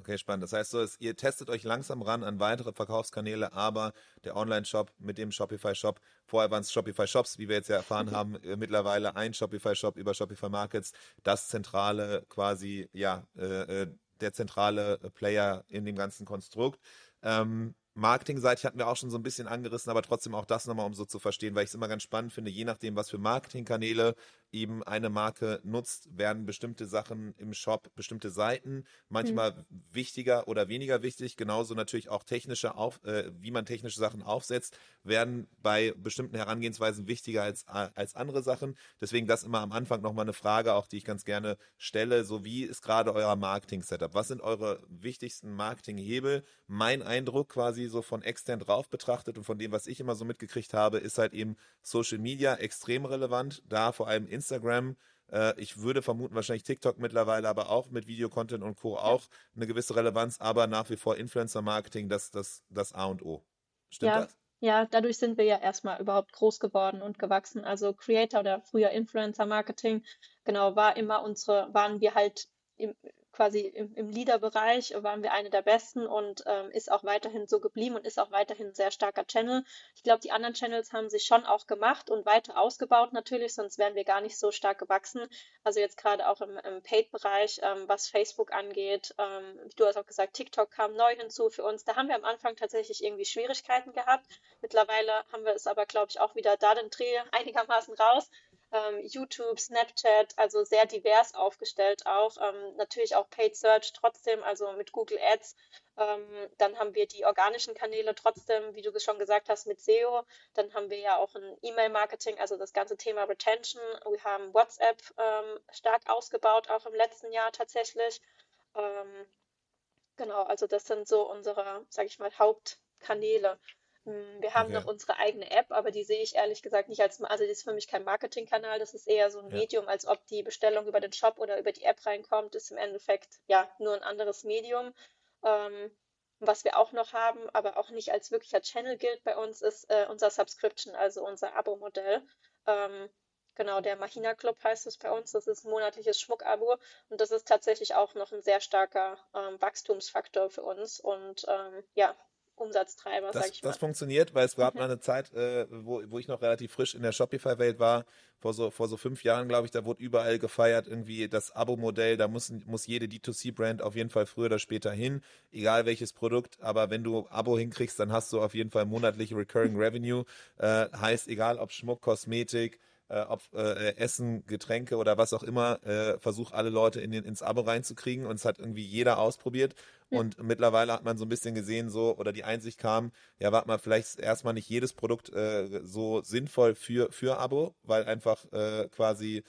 Okay, spannend. Das heißt so, ihr testet euch langsam ran an weitere Verkaufskanäle, aber der Online-Shop mit dem Shopify-Shop, vorher waren es Shopify-Shops, wie wir jetzt ja erfahren mhm. haben, äh, mittlerweile ein Shopify-Shop über Shopify Markets, das zentrale quasi, ja, äh, äh der zentrale Player in dem ganzen Konstrukt. Ähm, Marketingseitig hatten wir auch schon so ein bisschen angerissen, aber trotzdem auch das nochmal, um so zu verstehen, weil ich es immer ganz spannend finde, je nachdem, was für Marketingkanäle eben eine Marke nutzt, werden bestimmte Sachen im Shop, bestimmte Seiten manchmal mhm. wichtiger oder weniger wichtig. Genauso natürlich auch technische, auf, äh, wie man technische Sachen aufsetzt, werden bei bestimmten Herangehensweisen wichtiger als, als andere Sachen. Deswegen das immer am Anfang nochmal eine Frage, auch die ich ganz gerne stelle. So wie ist gerade euer Marketing-Setup? Was sind eure wichtigsten Marketing-Hebel? Mein Eindruck quasi so von extern drauf betrachtet und von dem, was ich immer so mitgekriegt habe, ist halt eben Social Media extrem relevant. Da vor allem Instagram. Äh, ich würde vermuten, wahrscheinlich TikTok mittlerweile, aber auch mit Videocontent und Co. auch eine gewisse Relevanz, aber nach wie vor Influencer-Marketing, das, das, das A und O. Stimmt ja. das? Ja, dadurch sind wir ja erstmal überhaupt groß geworden und gewachsen. Also Creator oder früher Influencer Marketing, genau, war immer unsere, waren wir halt im, quasi im, im Leader-Bereich waren wir eine der besten und ähm, ist auch weiterhin so geblieben und ist auch weiterhin ein sehr starker Channel. Ich glaube, die anderen Channels haben sich schon auch gemacht und weiter ausgebaut natürlich, sonst wären wir gar nicht so stark gewachsen. Also jetzt gerade auch im, im Paid-Bereich, ähm, was Facebook angeht. Ähm, du hast auch gesagt, TikTok kam neu hinzu für uns. Da haben wir am Anfang tatsächlich irgendwie Schwierigkeiten gehabt. Mittlerweile haben wir es aber, glaube ich, auch wieder da den Dreh einigermaßen raus ähm, YouTube, Snapchat, also sehr divers aufgestellt auch. Ähm, natürlich auch Paid Search trotzdem, also mit Google Ads. Ähm, dann haben wir die organischen Kanäle trotzdem, wie du schon gesagt hast, mit SEO. Dann haben wir ja auch ein E-Mail-Marketing, also das ganze Thema Retention. Wir haben WhatsApp ähm, stark ausgebaut, auch im letzten Jahr tatsächlich. Ähm, genau, also das sind so unsere, sage ich mal, Hauptkanäle. Hm, wir haben okay. noch unsere eigene App, aber die sehe ich ehrlich gesagt nicht als, also die ist für mich kein Marketingkanal, das ist eher so ein ja. Medium, als ob die Bestellung über den Shop oder über die App reinkommt, ist im Endeffekt ja nur ein anderes Medium. Ähm, was wir auch noch haben, aber auch nicht als wirklicher Channel gilt bei uns, ist äh, unser Subscription, also unser Abo-Modell. Ähm, genau, der Mahina Club heißt es bei uns. Das ist ein monatliches Schmuckabo und das ist tatsächlich auch noch ein sehr starker ähm, Wachstumsfaktor für uns und ähm, ja, Umsatztreiber, das, sag ich mal. Das funktioniert, weil es gab mhm. mal eine Zeit, äh, wo, wo ich noch relativ frisch in der Shopify-Welt war, vor so, vor so fünf Jahren, glaube ich, da wurde überall gefeiert, irgendwie das Abo-Modell, da muss, muss jede D2C-Brand auf jeden Fall früher oder später hin, egal welches Produkt, aber wenn du Abo hinkriegst, dann hast du auf jeden Fall monatlich Recurring Revenue, äh, heißt egal ob Schmuck, Kosmetik, äh, ob äh, Essen, Getränke oder was auch immer, äh, versuch alle Leute in den, ins Abo reinzukriegen und es hat irgendwie jeder ausprobiert. Und mittlerweile hat man so ein bisschen gesehen, so, oder die Einsicht kam, ja, warte mal, vielleicht ist erstmal nicht jedes Produkt äh, so sinnvoll für, für Abo, weil einfach äh, quasi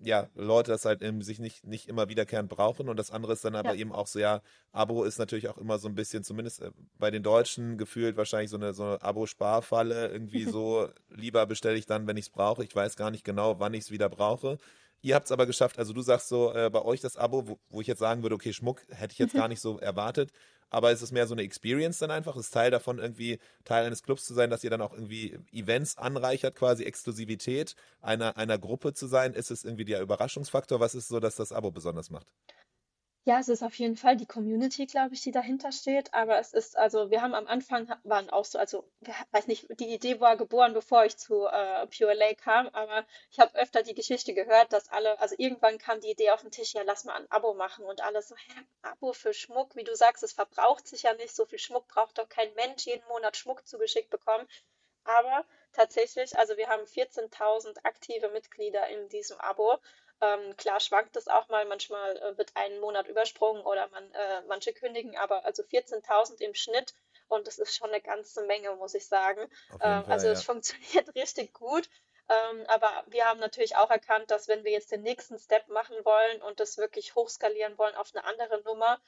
ja, Leute das halt eben sich nicht, nicht immer wiederkehrend brauchen. Und das andere ist dann aber ja. eben auch so, ja, Abo ist natürlich auch immer so ein bisschen, zumindest äh, bei den Deutschen gefühlt wahrscheinlich so eine, so eine Abo-Sparfalle. Irgendwie so, lieber bestelle ich dann, wenn ich es brauche. Ich weiß gar nicht genau, wann ich es wieder brauche. Ihr habt es aber geschafft, also du sagst so, äh, bei euch das Abo, wo, wo ich jetzt sagen würde, okay, Schmuck hätte ich jetzt gar nicht so erwartet aber ist es mehr so eine Experience dann einfach? Ist Teil davon irgendwie Teil eines Clubs zu sein, dass ihr dann auch irgendwie Events anreichert, quasi Exklusivität einer, einer Gruppe zu sein? Ist es irgendwie der Überraschungsfaktor? Was ist so, dass das Abo besonders macht? Ja, es ist auf jeden Fall die Community, glaube ich, die dahinter steht. Aber es ist, also wir haben am Anfang waren auch so, also weiß nicht, die Idee war geboren, bevor ich zu äh, Pure Lake kam, aber ich habe öfter die Geschichte gehört, dass alle, also irgendwann kam die Idee auf den Tisch, ja, lass mal ein Abo machen und alle so, hä, Abo für Schmuck, wie du sagst, es verbraucht sich ja nicht, so viel Schmuck braucht doch kein Mensch jeden Monat Schmuck zugeschickt bekommen. Aber tatsächlich, also wir haben 14.000 aktive Mitglieder in diesem Abo ähm, klar schwankt es auch mal, manchmal äh, wird ein Monat übersprungen oder man, äh, manche kündigen, aber also 14.000 im Schnitt und das ist schon eine ganze Menge, muss ich sagen. Ähm, Fall, also es funktioniert richtig gut. Ähm, aber wir haben natürlich auch erkannt, dass wenn wir jetzt den nächsten Step machen wollen und das wirklich hochskalieren wollen auf eine andere Nummer,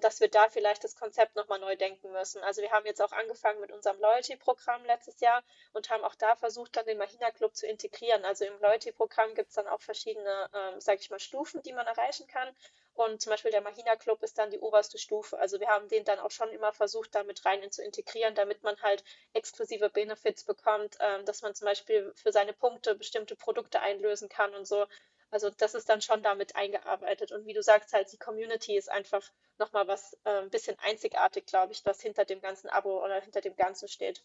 dass wir da vielleicht das Konzept nochmal neu denken müssen. Also wir haben jetzt auch angefangen mit unserem Loyalty-Programm letztes Jahr und haben auch da versucht, dann den Mahina Club zu integrieren. Also im Loyalty-Programm gibt es dann auch verschiedene, ähm, sage ich mal, Stufen, die man erreichen kann. Und zum Beispiel der Mahina Club ist dann die oberste Stufe. Also wir haben den dann auch schon immer versucht, damit rein zu integrieren, damit man halt exklusive Benefits bekommt, ähm, dass man zum Beispiel für seine Punkte bestimmte Produkte einlösen kann und so. Also das ist dann schon damit eingearbeitet. Und wie du sagst, halt die Community ist einfach nochmal was äh, ein bisschen einzigartig, glaube ich, was hinter dem ganzen Abo oder hinter dem Ganzen steht.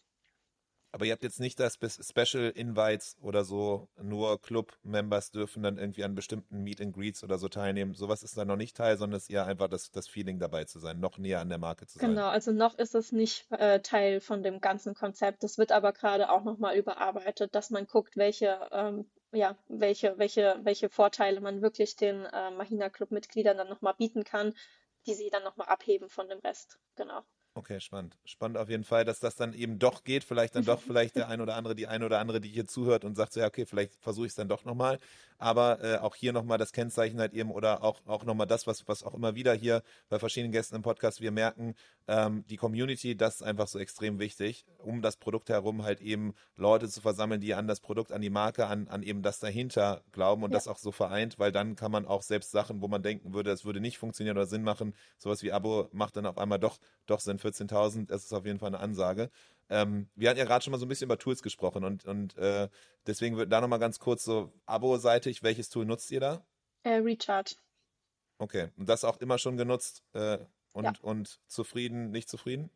Aber ihr habt jetzt nicht das Special Invites oder so, nur Club-Members dürfen dann irgendwie an bestimmten Meet and Greets oder so teilnehmen. Sowas ist dann noch nicht Teil, sondern es ist eher einfach das, das Feeling dabei zu sein, noch näher an der Marke zu sein. Genau, also noch ist es nicht äh, Teil von dem ganzen Konzept. Das wird aber gerade auch nochmal überarbeitet, dass man guckt, welche ähm, ja, welche, welche, welche Vorteile man wirklich den äh, Mahina Club-Mitgliedern dann nochmal bieten kann, die sie dann nochmal abheben von dem Rest. Genau. Okay, spannend. Spannend auf jeden Fall, dass das dann eben doch geht. Vielleicht dann doch vielleicht der ein oder andere, die ein oder andere, die hier zuhört und sagt so, ja, okay, vielleicht versuche ich es dann doch nochmal. Aber äh, auch hier nochmal das Kennzeichen halt eben oder auch, auch nochmal das, was, was auch immer wieder hier bei verschiedenen Gästen im Podcast wir merken, ähm, die Community, das ist einfach so extrem wichtig, um das Produkt herum halt eben Leute zu versammeln, die an das Produkt, an die Marke, an, an eben das dahinter glauben und ja. das auch so vereint, weil dann kann man auch selbst Sachen, wo man denken würde, es würde nicht funktionieren oder Sinn machen, sowas wie Abo macht dann auf einmal doch, doch Sinn 14.000, das ist auf jeden Fall eine Ansage. Ähm, wir hatten ja gerade schon mal so ein bisschen über Tools gesprochen und, und äh, deswegen wird da nochmal ganz kurz so Abo-seitig, welches Tool nutzt ihr da? Äh, Recharge. Okay, und das auch immer schon genutzt äh, und, ja. und zufrieden, nicht zufrieden?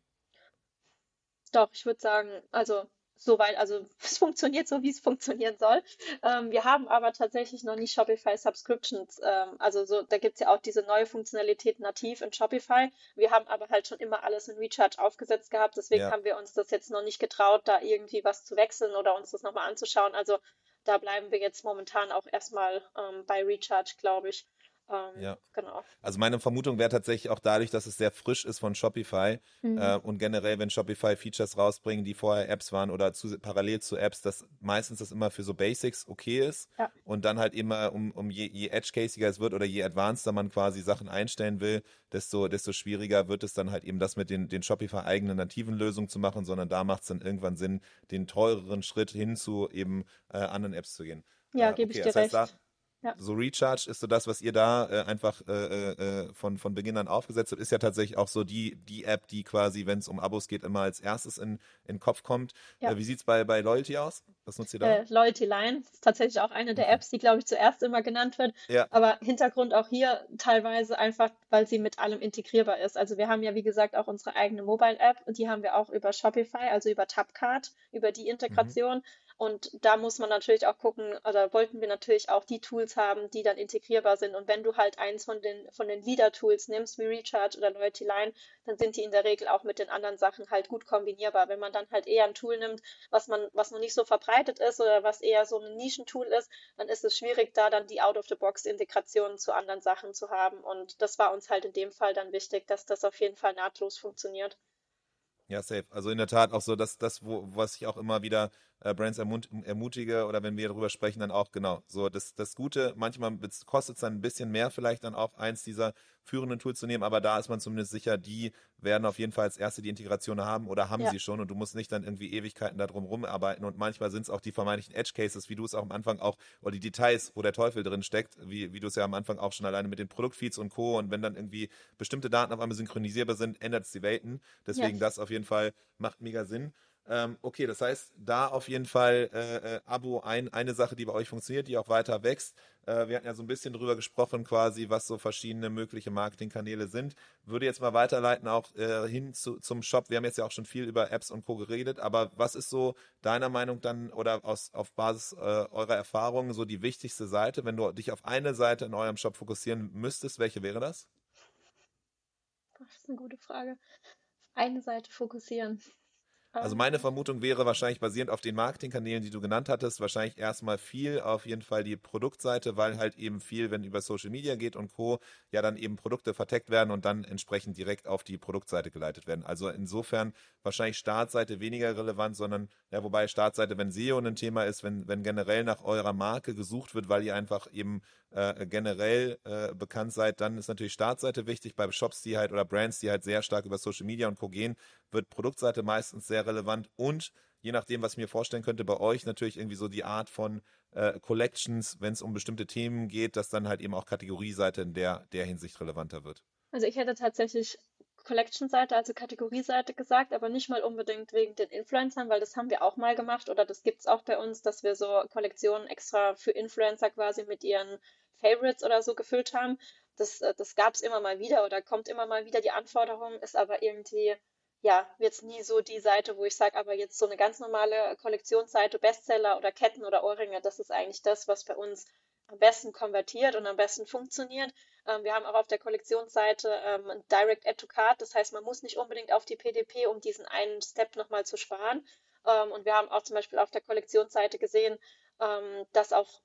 Doch, ich würde sagen, also soweit, also es funktioniert so, wie es funktionieren soll. Ähm, wir haben aber tatsächlich noch nicht Shopify Subscriptions. Ähm, also so, da gibt es ja auch diese neue Funktionalität nativ in Shopify. Wir haben aber halt schon immer alles in Recharge aufgesetzt gehabt. Deswegen ja. haben wir uns das jetzt noch nicht getraut, da irgendwie was zu wechseln oder uns das nochmal anzuschauen. Also da bleiben wir jetzt momentan auch erstmal ähm, bei Recharge, glaube ich. Ähm, ja. Genau. Also meine Vermutung wäre tatsächlich auch dadurch, dass es sehr frisch ist von Shopify mhm. äh, und generell, wenn Shopify Features rausbringen, die vorher Apps waren oder zu, parallel zu Apps, dass meistens das immer für so Basics okay ist ja. und dann halt immer, um, um je, je edge-casiger es wird oder je advanceder man quasi Sachen einstellen will, desto, desto schwieriger wird es dann halt eben das mit den, den Shopify-eigenen nativen Lösungen zu machen, sondern da macht es dann irgendwann Sinn, den teureren Schritt hin zu eben äh, anderen Apps zu gehen. Ja, äh, gebe okay, ich dir recht. Heißt, Ja. So Recharge ist so das, was ihr da äh, einfach äh, äh, von, von Beginn an aufgesetzt habt, ist ja tatsächlich auch so die, die App, die quasi, wenn es um Abos geht, immer als erstes in, in den Kopf kommt. Ja. Äh, wie sieht es bei, bei Loyalty aus? Was nutzt ihr da? Äh, Loyalty Line ist tatsächlich auch eine der Apps, die, glaube ich, zuerst immer genannt wird. Ja. Aber Hintergrund auch hier teilweise einfach, weil sie mit allem integrierbar ist. Also wir haben ja, wie gesagt, auch unsere eigene Mobile-App und die haben wir auch über Shopify, also über Tapcard, über die mhm. Integration. Mhm. Und da muss man natürlich auch gucken, oder wollten wir natürlich auch die Tools haben, die dann integrierbar sind. Und wenn du halt eins von den, von den Leader-Tools nimmst, wie Recharge oder Loyalty Line, dann sind die in der Regel auch mit den anderen Sachen halt gut kombinierbar. Wenn man dann halt eher ein Tool nimmt, was man, was noch nicht so verbreitet ist oder was eher so ein Nischentool ist, dann ist es schwierig, da dann die Out-of-the-Box-Integration zu anderen Sachen zu haben. Und das war uns halt in dem Fall dann wichtig, dass das auf jeden Fall nahtlos funktioniert. Ja, safe. Also in der Tat auch so, dass das, wo, was ich auch immer wieder äh, Brands ermut ermutige oder wenn wir darüber sprechen, dann auch genau. So, das, das Gute, manchmal kostet es dann ein bisschen mehr, vielleicht dann auch eins dieser führenden Tools zu nehmen, aber da ist man zumindest sicher, die werden auf jeden Fall als erste die Integration haben oder haben ja. sie schon und du musst nicht dann irgendwie Ewigkeiten da drum rumarbeiten und manchmal sind es auch die vermeintlichen Edge Cases, wie du es auch am Anfang auch, oder die Details, wo der Teufel drin steckt, wie, wie du es ja am Anfang auch schon alleine mit den Produktfeeds und Co. und wenn dann irgendwie bestimmte Daten auf einmal synchronisierbar sind, ändert es die Welten. Deswegen ja. das auf jeden Fall macht mega Sinn. Ähm, okay, das heißt, da auf jeden Fall äh, äh, Abo ein, eine Sache, die bei euch funktioniert, die auch weiter wächst. Äh, wir hatten ja so ein bisschen drüber gesprochen, quasi, was so verschiedene mögliche Marketingkanäle sind. Würde jetzt mal weiterleiten auch äh, hin zu, zum Shop. Wir haben jetzt ja auch schon viel über Apps und Co. geredet, aber was ist so deiner Meinung dann oder aus, auf Basis äh, eurer Erfahrungen so die wichtigste Seite? Wenn du dich auf eine Seite in eurem Shop fokussieren müsstest, welche wäre das? Das ist eine gute Frage. Eine Seite fokussieren. Also meine Vermutung wäre wahrscheinlich basierend auf den Marketingkanälen, die du genannt hattest, wahrscheinlich erstmal viel auf jeden Fall die Produktseite, weil halt eben viel, wenn über Social Media geht und Co., ja dann eben Produkte verteckt werden und dann entsprechend direkt auf die Produktseite geleitet werden. Also insofern wahrscheinlich Startseite weniger relevant, sondern ja, wobei Startseite, wenn SEO ein Thema ist, wenn, wenn generell nach eurer Marke gesucht wird, weil ihr einfach eben äh, generell äh, bekannt seid, dann ist natürlich Startseite wichtig. Bei Shops, die halt oder Brands, die halt sehr stark über Social Media und Co. gehen, wird Produktseite meistens sehr relevant und je nachdem, was ich mir vorstellen könnte, bei euch natürlich irgendwie so die Art von äh, Collections, wenn es um bestimmte Themen geht, dass dann halt eben auch Kategorieseite in der, der Hinsicht relevanter wird. Also ich hätte tatsächlich Collection-Seite, also Kategorieseite gesagt, aber nicht mal unbedingt wegen den Influencern, weil das haben wir auch mal gemacht oder das gibt es auch bei uns, dass wir so Kollektionen extra für Influencer quasi mit ihren Favorites oder so gefüllt haben. Das, äh, das gab es immer mal wieder oder kommt immer mal wieder die Anforderung, ist aber irgendwie, ja, jetzt nie so die Seite, wo ich sage, aber jetzt so eine ganz normale Kollektionsseite, Bestseller oder Ketten oder Ohrringe, das ist eigentlich das, was bei uns am besten konvertiert und am besten funktioniert. Ähm, wir haben auch auf der Kollektionsseite ähm, Direct Add to Card, das heißt, man muss nicht unbedingt auf die PDP, um diesen einen Step nochmal zu sparen. Ähm, und wir haben auch zum Beispiel auf der Kollektionsseite gesehen, dass auch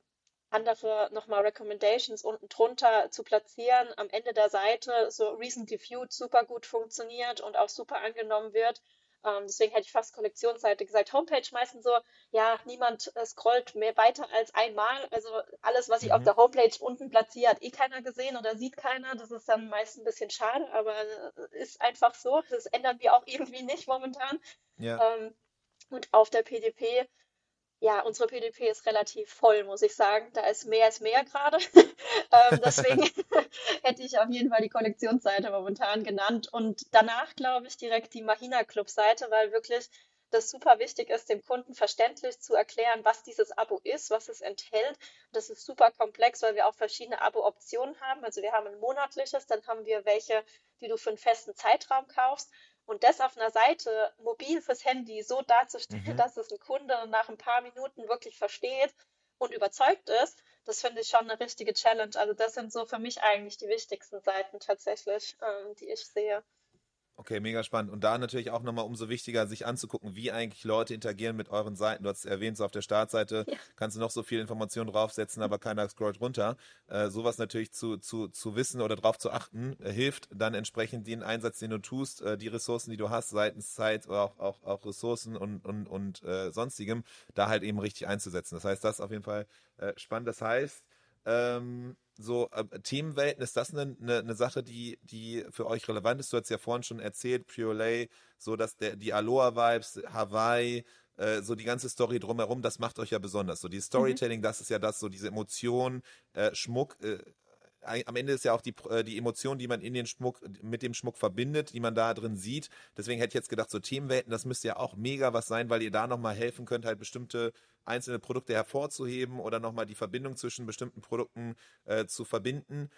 andere nochmal Recommendations unten drunter zu platzieren, am Ende der Seite so recently viewed super gut funktioniert und auch super angenommen wird. Ähm, deswegen hätte ich fast Kollektionsseite gesagt. Homepage meistens so, ja, niemand äh, scrollt mehr weiter als einmal. Also alles, was ich mhm. auf der Homepage unten platziere, hat eh keiner gesehen oder sieht keiner. Das ist dann meist ein bisschen schade, aber äh, ist einfach so. Das ändern wir auch irgendwie nicht momentan. Ja. Ähm, und auf der PDP ja, unsere PDP ist relativ voll, muss ich sagen. Da ist mehr als mehr gerade. ähm, deswegen hätte ich auf jeden Fall die Kollektionsseite momentan genannt. Und danach, glaube ich, direkt die Mahina Club-Seite, weil wirklich das super wichtig ist, dem Kunden verständlich zu erklären, was dieses Abo ist, was es enthält. Das ist super komplex, weil wir auch verschiedene Abo-Optionen haben. Also wir haben ein monatliches, dann haben wir welche, die du für einen festen Zeitraum kaufst. Und das auf einer Seite mobil fürs Handy so darzustellen, mhm. dass es ein Kunde nach ein paar Minuten wirklich versteht und überzeugt ist, das finde ich schon eine richtige Challenge. Also das sind so für mich eigentlich die wichtigsten Seiten tatsächlich, ähm, die ich sehe. Okay, mega spannend. Und da natürlich auch nochmal umso wichtiger, sich anzugucken, wie eigentlich Leute interagieren mit euren Seiten. Du hast es erwähnt, so auf der Startseite ja. kannst du noch so viel Informationen draufsetzen, aber keiner scrollt runter. Äh, sowas natürlich zu, zu, zu wissen oder drauf zu achten, äh, hilft dann entsprechend den Einsatz, den du tust, äh, die Ressourcen, die du hast, seitens Zeit oder auch, auch, auch Ressourcen und, und, und äh, sonstigem, da halt eben richtig einzusetzen. Das heißt, das ist auf jeden Fall äh, spannend. Das heißt, ähm, so äh, Themenwelten, ist das eine, eine, eine, Sache, die, die für euch relevant ist? Du hast ja vorhin schon erzählt, Pure Lay, so dass der, die Aloha-Vibes, Hawaii, äh, so die ganze Story drumherum, das macht euch ja besonders. So die Storytelling, mhm. das ist ja das, so diese Emotion, äh, Schmuck, äh, am Ende ist ja auch die, äh, die Emotion, die man in den Schmuck, mit dem Schmuck verbindet, die man da drin sieht. Deswegen hätte ich jetzt gedacht, so Themenwelten, das müsste ja auch mega was sein, weil ihr da nochmal helfen könnt, halt bestimmte einzelne Produkte hervorzuheben oder nochmal die Verbindung zwischen bestimmten Produkten äh, zu verbinden.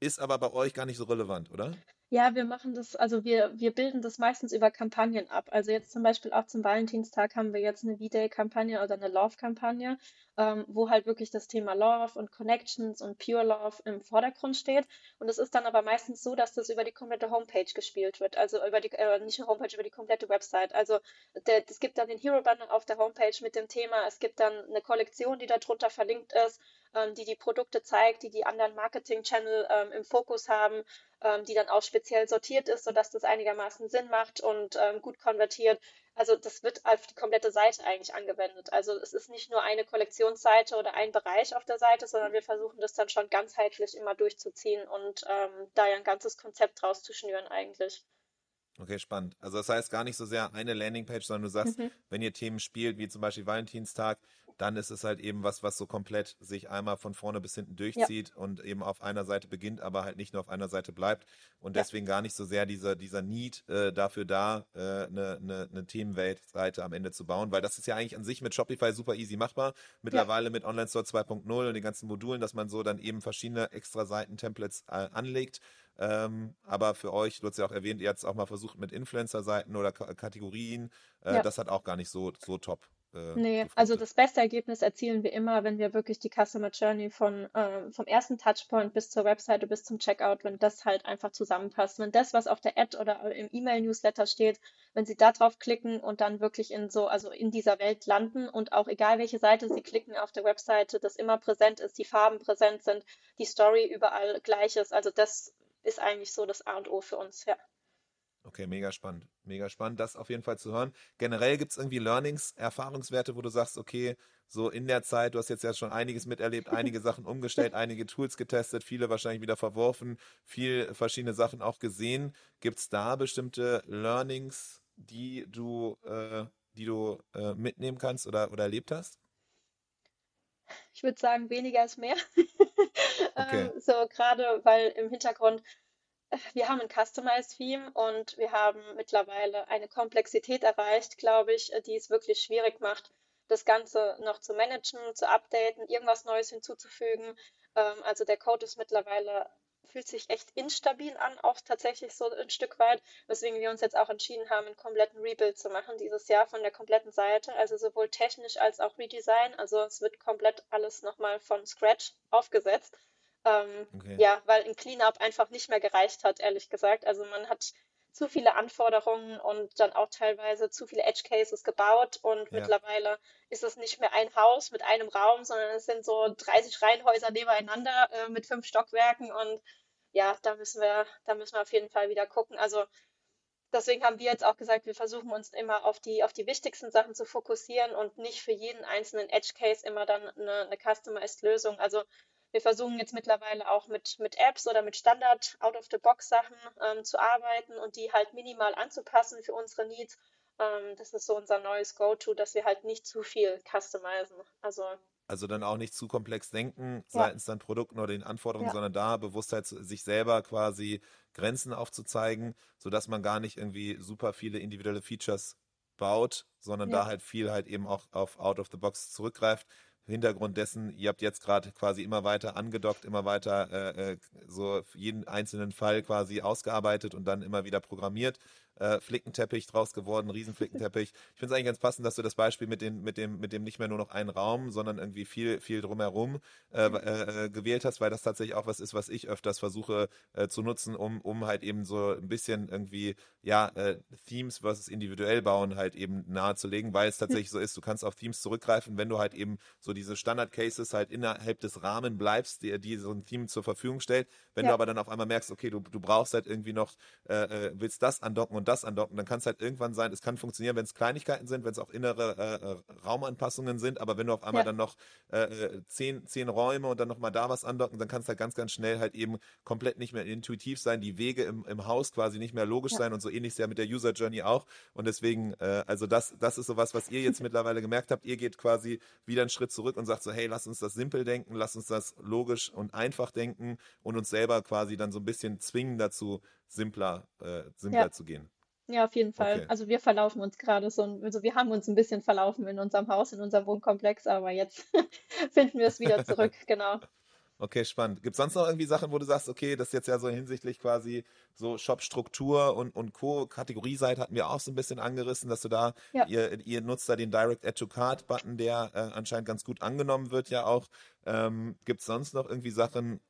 Ist aber bei euch gar nicht so relevant, oder? Ja, wir machen das, also wir, wir bilden das meistens über Kampagnen ab. Also jetzt zum Beispiel auch zum Valentinstag haben wir jetzt eine V-Day-Kampagne oder eine Love-Kampagne, ähm, wo halt wirklich das Thema Love und Connections und Pure Love im Vordergrund steht. Und es ist dann aber meistens so, dass das über die komplette Homepage gespielt wird. Also über die, äh, nicht Homepage, über die komplette Website. Also es gibt dann den Hero-Banner auf der Homepage mit dem Thema. Es gibt dann eine Kollektion, die darunter verlinkt ist ähm, die die Produkte zeigt, die die anderen Marketing-Channel ähm, im Fokus haben, ähm, die dann auch speziell sortiert ist, sodass das einigermaßen Sinn macht und ähm, gut konvertiert. Also das wird auf die komplette Seite eigentlich angewendet. Also es ist nicht nur eine Kollektionsseite oder ein Bereich auf der Seite, sondern wir versuchen das dann schon ganzheitlich immer durchzuziehen und ähm, da ja ein ganzes Konzept draus zu schnüren eigentlich. Okay, spannend. Also das heißt gar nicht so sehr eine Landingpage, sondern du sagst, mhm. wenn ihr Themen spielt, wie zum Beispiel Valentinstag, dann ist es halt eben was, was so komplett sich einmal von vorne bis hinten durchzieht ja. und eben auf einer Seite beginnt, aber halt nicht nur auf einer Seite bleibt und ja. deswegen gar nicht so sehr dieser, dieser Need äh, dafür da, äh, eine, eine, eine Themenweltseite am Ende zu bauen, weil das ist ja eigentlich an sich mit Shopify super easy machbar. Mittlerweile ja. mit Online Store 2.0 und den ganzen Modulen, dass man so dann eben verschiedene extra Seiten-Templates äh, anlegt. Ähm, aber für euch, du hast ja auch erwähnt, ihr habt es auch mal versucht mit Influencer-Seiten oder K Kategorien. Äh, das hat auch gar nicht so, so top äh, nee, also das beste Ergebnis erzielen wir immer, wenn wir wirklich die Customer Journey von, äh, vom ersten Touchpoint bis zur Webseite bis zum Checkout, wenn das halt einfach zusammenpasst. Wenn das, was auf der Ad oder im E-Mail-Newsletter steht, wenn Sie da drauf klicken und dann wirklich in so, also in dieser Welt landen und auch egal welche Seite Sie klicken auf der Webseite, das immer präsent ist, die Farben präsent sind, die Story überall gleich ist. Also das ist eigentlich so das A und O für uns, ja. Okay, mega spannend. Mega spannend, das auf jeden Fall zu hören. Generell gibt es irgendwie Learnings, Erfahrungswerte, wo du sagst, okay, so in der Zeit, du hast jetzt ja schon einiges miterlebt, einige Sachen umgestellt, einige Tools getestet, viele wahrscheinlich wieder verworfen, viel verschiedene Sachen auch gesehen. Gibt es da bestimmte Learnings, die du, äh, die du äh, mitnehmen kannst oder, oder erlebt hast? Ich würde sagen, weniger ist mehr. Okay. ähm, so gerade weil im Hintergrund wir haben ein Customized Theme und wir haben mittlerweile eine Komplexität erreicht, glaube ich, die es wirklich schwierig macht, das Ganze noch zu managen, zu updaten, irgendwas Neues hinzuzufügen. Ähm, also der Code ist mittlerweile fühlt sich echt instabil an, auch tatsächlich so ein Stück weit, weswegen wir uns jetzt auch entschieden haben, einen kompletten Rebuild zu machen dieses Jahr von der kompletten Seite, also sowohl technisch als auch Redesign. Also es wird komplett alles nochmal von Scratch aufgesetzt. Ähm, okay. Ja, weil ein Cleanup einfach nicht mehr gereicht hat, ehrlich gesagt. Also man hat zu viele Anforderungen und dann auch teilweise zu viele Edge Cases gebaut und ja. mittlerweile ist es nicht mehr ein Haus mit einem Raum, sondern es sind so 30 Reihenhäuser nebeneinander äh, mit fünf Stockwerken und ja, da müssen wir, da müssen wir auf jeden Fall wieder gucken. Also deswegen haben wir jetzt auch gesagt, wir versuchen uns immer auf die, auf die wichtigsten Sachen zu fokussieren und nicht für jeden einzelnen Edge Case immer dann eine, eine customized Lösung. Also wir versuchen jetzt mittlerweile auch mit, mit Apps oder mit Standard Out-of-the-Box-Sachen ähm, zu arbeiten und die halt minimal anzupassen für unsere Needs. Ähm, das ist so unser neues Go-To, dass wir halt nicht zu viel customizen. Also also dann auch nicht zu komplex denken ja. seitens dann Produkten oder den Anforderungen, ja. sondern da Bewusstheit sich selber quasi Grenzen aufzuzeigen, sodass man gar nicht irgendwie super viele individuelle Features baut, sondern ja. da halt viel halt eben auch auf Out of the Box zurückgreift. Hintergrund dessen, ihr habt jetzt gerade quasi immer weiter angedockt, immer weiter äh, äh so jeden einzelnen Fall quasi ausgearbeitet und dann immer wieder programmiert äh, Flickenteppich draus geworden, Riesenflickenteppich. Ich finde es eigentlich ganz passend, dass du das Beispiel mit, den, mit, dem, mit dem nicht mehr nur noch einen Raum, sondern irgendwie viel, viel drumherum äh, äh, gewählt hast, weil das tatsächlich auch was ist, was ich öfters versuche äh, zu nutzen, um, um halt eben so ein bisschen irgendwie, ja, äh, Themes versus individuell bauen halt eben nahezulegen, weil es tatsächlich so ist, du kannst auf Themes zurückgreifen, wenn du halt eben so diese Standard-Cases halt innerhalb des Rahmens bleibst, die, die so ein Theme zur Verfügung stellt. Wenn ja. du aber dann auf einmal merkst, okay, du, du brauchst halt irgendwie noch, äh, äh willst das andocken und und das andocken, dann kann es halt irgendwann sein, es kann funktionieren, wenn es Kleinigkeiten sind, wenn es auch innere äh, äh, Raumanpassungen sind, aber wenn du auf einmal ja. dann noch äh, äh, zehn, zehn Räume und dann nochmal da was andocken, dann kann es halt ganz, ganz schnell halt eben komplett nicht mehr intuitiv sein, die Wege im, im Haus quasi nicht mehr logisch ja. sein und so ähnlich ist ja mit der User Journey auch. Und deswegen, äh, also das, das ist sowas, was ihr jetzt mittlerweile gemerkt habt. Ihr geht quasi wieder einen Schritt zurück und sagt so, hey, lass uns das simpel denken, lass uns das logisch und einfach denken und uns selber quasi dann so ein bisschen zwingen dazu, simpler, äh, simpler ja. zu gehen. Ja, auf jeden Fall. Okay. Also wir verlaufen uns gerade so, also wir haben uns ein bisschen verlaufen in unserem Haus, in unserem Wohnkomplex, aber jetzt finden wir es wieder zurück, genau. Okay, spannend. Gibt es sonst noch irgendwie Sachen, wo du sagst, okay, das ist jetzt ja so hinsichtlich quasi so Shop-Struktur und, und Co. Kategorieseite hatten wir auch so ein bisschen angerissen, dass du da, ja. ihr, ihr nutzt da den Direct Add to Card-Button, der äh, anscheinend ganz gut angenommen wird ja auch. Ähm, Gibt es sonst noch irgendwie Sachen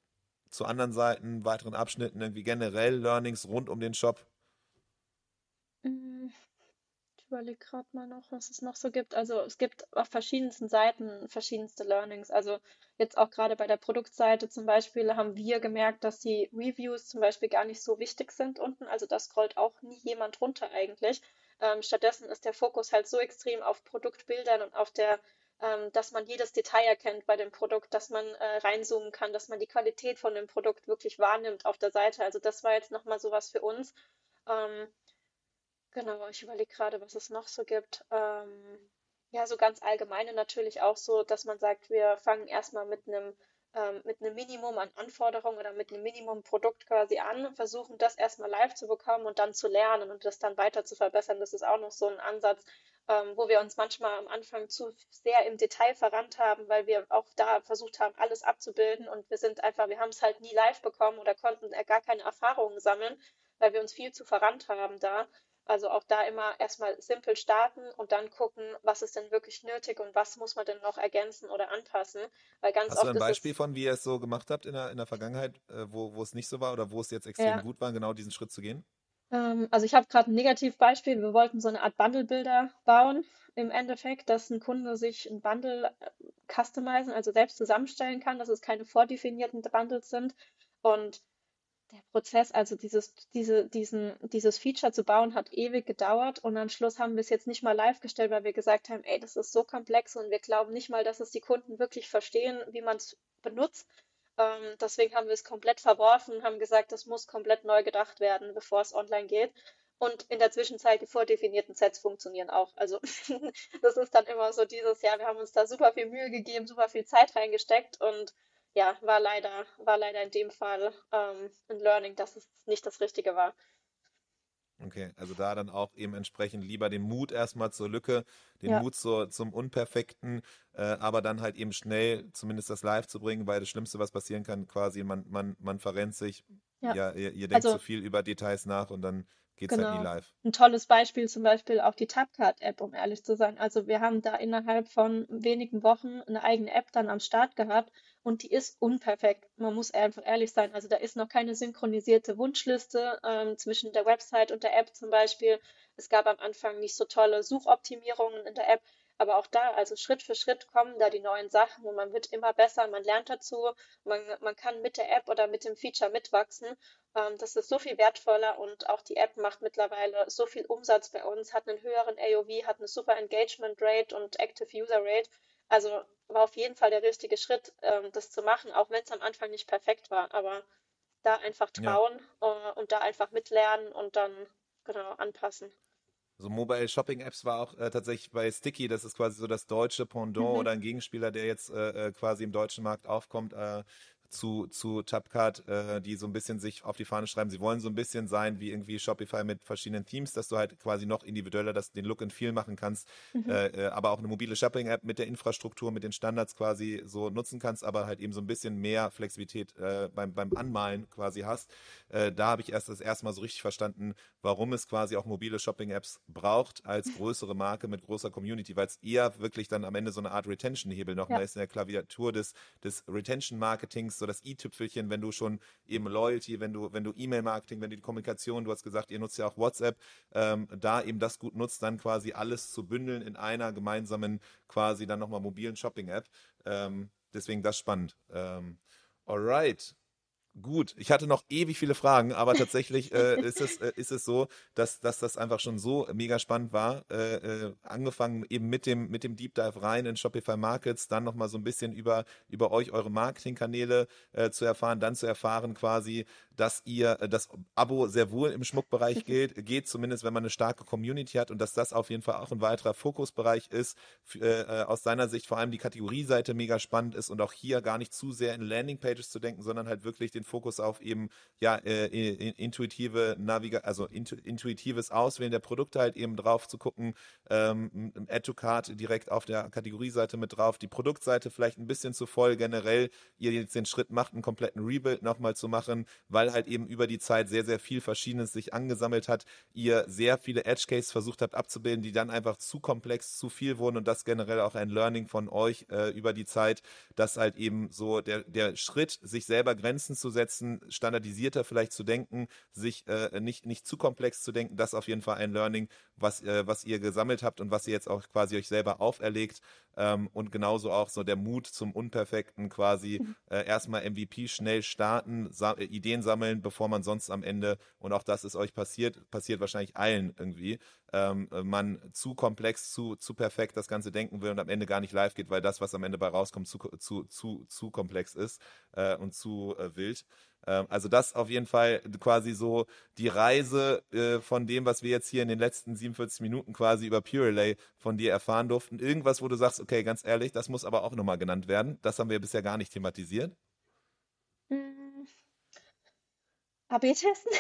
zu anderen Seiten, weiteren Abschnitten, irgendwie generell Learnings rund um den Shop? Mm, ich überlege gerade mal noch, was es noch so gibt. Also es gibt auf verschiedensten Seiten verschiedenste Learnings. Also jetzt auch gerade bei der Produktseite zum Beispiel haben wir gemerkt, dass die Reviews zum Beispiel gar nicht so wichtig sind unten. Also da scrollt auch nie jemand runter eigentlich. Ähm, stattdessen ist der Fokus halt so extrem auf Produktbildern und auf der ähm, dass man jedes Detail erkennt bei dem Produkt, dass man äh, reinzoomen kann, dass man die Qualität von dem Produkt wirklich wahrnimmt auf der Seite. Also das war jetzt nochmal sowas für uns. Ähm, Genau, ich überlege gerade, was es noch so gibt. Ähm, ja, so ganz allgemeine natürlich auch so, dass man sagt, wir fangen erstmal mit einem ähm, mit einem Minimum an Anforderungen oder mit einem Minimum-Produkt quasi an, versuchen das erstmal live zu bekommen und dann zu lernen und das dann weiter zu verbessern. Das ist auch noch so ein Ansatz, ähm, wo wir uns manchmal am Anfang zu sehr im Detail verrannt haben, weil wir auch da versucht haben, alles abzubilden und wir sind einfach, wir haben es halt nie live bekommen oder konnten gar keine Erfahrungen sammeln, weil wir uns viel zu verrannt haben da. Also auch da immer erstmal simpel starten und dann gucken, was ist denn wirklich nötig und was muss man denn noch ergänzen oder anpassen. Weil ganz Hast oft du ein Beispiel von, wie ihr es so gemacht habt in der, in der Vergangenheit, äh, wo, wo es nicht so war oder wo es jetzt extrem ja. gut war, genau diesen Schritt zu gehen? Ähm, also ich habe gerade ein Negativbeispiel. Wir wollten so eine Art Bundle-Bilder bauen im Endeffekt, dass ein Kunde sich ein Bundle äh, customizen, also selbst zusammenstellen kann, dass es keine vordefinierten Bundles sind. Und der Prozess, also dieses, diese, diesen, dieses Feature zu bauen, hat ewig gedauert und am Schluss haben wir es jetzt nicht mal live gestellt, weil wir gesagt haben, ey, das ist so komplex und wir glauben nicht mal, dass es die Kunden wirklich verstehen, wie man es benutzt. Ähm, deswegen haben wir es komplett verworfen, haben gesagt, das muss komplett neu gedacht werden, bevor es online geht. Und in der Zwischenzeit, die vordefinierten Sets funktionieren auch. Also das ist dann immer so dieses Jahr, wir haben uns da super viel Mühe gegeben, super viel Zeit reingesteckt und ja, war leider, war leider in dem Fall ähm, ein Learning, dass es nicht das Richtige war. Okay, also da dann auch eben entsprechend lieber den Mut erstmal zur Lücke, den ja. Mut zur, zum Unperfekten, äh, aber dann halt eben schnell zumindest das live zu bringen, weil das Schlimmste, was passieren kann, quasi, man, man, man verrennt sich, ja, ja ihr, ihr, denkt also, zu viel über Details nach und dann geht es genau. halt nie live. Ein tolles Beispiel zum Beispiel auch die Tapcard-App, um ehrlich zu sein. Also wir haben da innerhalb von wenigen Wochen eine eigene App dann am Start gehabt und die ist unperfekt. Man muss einfach ehrlich sein. Also da ist noch keine synchronisierte Wunschliste ähm, zwischen der Website und der App zum Beispiel. Es gab am Anfang nicht so tolle Suchoptimierungen in der App. Aber auch da, also Schritt für Schritt kommen da die neuen Sachen und man wird immer besser, man lernt dazu, man, man kann mit der App oder mit dem Feature mitwachsen. Ähm, das ist so viel wertvoller und auch die App macht mittlerweile so viel Umsatz bei uns, hat einen höheren AOV, hat eine super Engagement Rate und Active User Rate. Also war auf jeden Fall der richtige Schritt, ähm, das zu machen, auch wenn es am Anfang nicht perfekt war. Aber da einfach trauen ja. äh, und da einfach mitlernen und dann genau anpassen. So Mobile Shopping Apps war auch äh, tatsächlich bei Sticky, das ist quasi so das deutsche Pendant mhm. oder ein Gegenspieler, der jetzt äh, äh quasi im deutschen Markt aufkommt. Zu, zu Tapcard, äh, die so ein bisschen sich auf die Fahne schreiben, sie wollen so ein bisschen sein wie irgendwie Shopify mit verschiedenen Themes, dass du halt quasi noch individueller das, den Look and Feel machen kannst, mhm. äh, äh aber auch eine mobile Shopping-App mit der Infrastruktur, mit den Standards quasi so nutzen kannst, aber halt eben so ein bisschen mehr Flexibilität äh, beim, beim Anmalen quasi hast. Äh, da habe ich erst das erste Mal so richtig verstanden, warum es quasi auch mobile Shopping-Apps braucht als größere Marke mit großer Community, weil es eher wirklich dann am Ende so eine Art Retention-Hebel noch ja. ist in der Klaviatur des, des Retention-Marketings, so das i-Tüpfelchen, wenn du schon eben Loyalty, wenn du, wenn du E-Mail-Marketing, wenn du die Kommunikation, du hast gesagt, ihr nutzt ja auch WhatsApp, ähm, da eben das gut nutzt, dann quasi alles zu bündeln in einer gemeinsamen, quasi dann nochmal mobilen Shopping-App. Ähm, deswegen das spannend. Ähm, alright. Gut, ich hatte noch ewig viele Fragen, aber tatsächlich äh, ist, es, äh, ist es so, dass, dass das einfach schon so mega spannend war. Äh, äh, angefangen eben mit dem, mit dem Deep Dive rein in Shopify Markets, dann nochmal so ein bisschen über, über euch, eure Marketingkanäle äh, zu erfahren, dann zu erfahren quasi, dass ihr äh, das Abo sehr wohl im Schmuckbereich gilt, geht, zumindest wenn man eine starke Community hat und dass das auf jeden Fall auch ein weiterer Fokusbereich ist. Für, äh, aus seiner Sicht vor allem die Kategorieseite mega spannend ist und auch hier gar nicht zu sehr in Landingpages zu denken, sondern halt wirklich den Fokus auf eben ja äh, intuitive Naviga also intu intuitives Auswählen der Produkte halt eben drauf zu gucken, ähm, Add to Card direkt auf der Kategorieseite mit drauf, die Produktseite vielleicht ein bisschen zu voll generell, ihr jetzt den Schritt macht, einen kompletten Rebuild nochmal zu machen, weil halt eben über die Zeit sehr, sehr viel Verschiedenes sich angesammelt hat, ihr sehr viele Edge Cases versucht habt abzubilden, die dann einfach zu komplex, zu viel wurden und das generell auch ein Learning von euch äh, über die Zeit, dass halt eben so der, der Schritt, sich selber Grenzen zu setzen, standardisierter vielleicht zu denken, sich äh, nicht, nicht zu komplex zu denken, das auf jeden Fall ein Learning, was, äh, was ihr gesammelt habt und was ihr jetzt auch quasi euch selber auferlegt. Ähm, und genauso auch so der Mut zum Unperfekten quasi äh, erstmal MVP schnell starten, sa Ideen sammeln, bevor man sonst am Ende, und auch das ist euch passiert, passiert wahrscheinlich allen irgendwie, ähm, man zu komplex, zu, zu perfekt das Ganze denken will und am Ende gar nicht live geht, weil das, was am Ende bei rauskommt, zu, zu, zu, zu komplex ist äh, und zu äh, wild. Ähm, also das auf jeden Fall quasi so die Reise äh, von dem, was wir jetzt hier in den letzten 47 Minuten quasi über Pure Relay von dir erfahren durften. Irgendwas, wo du sagst, okay, ganz ehrlich, das muss aber auch nochmal genannt werden. Das haben wir bisher gar nicht thematisiert. Hm. AB-Testen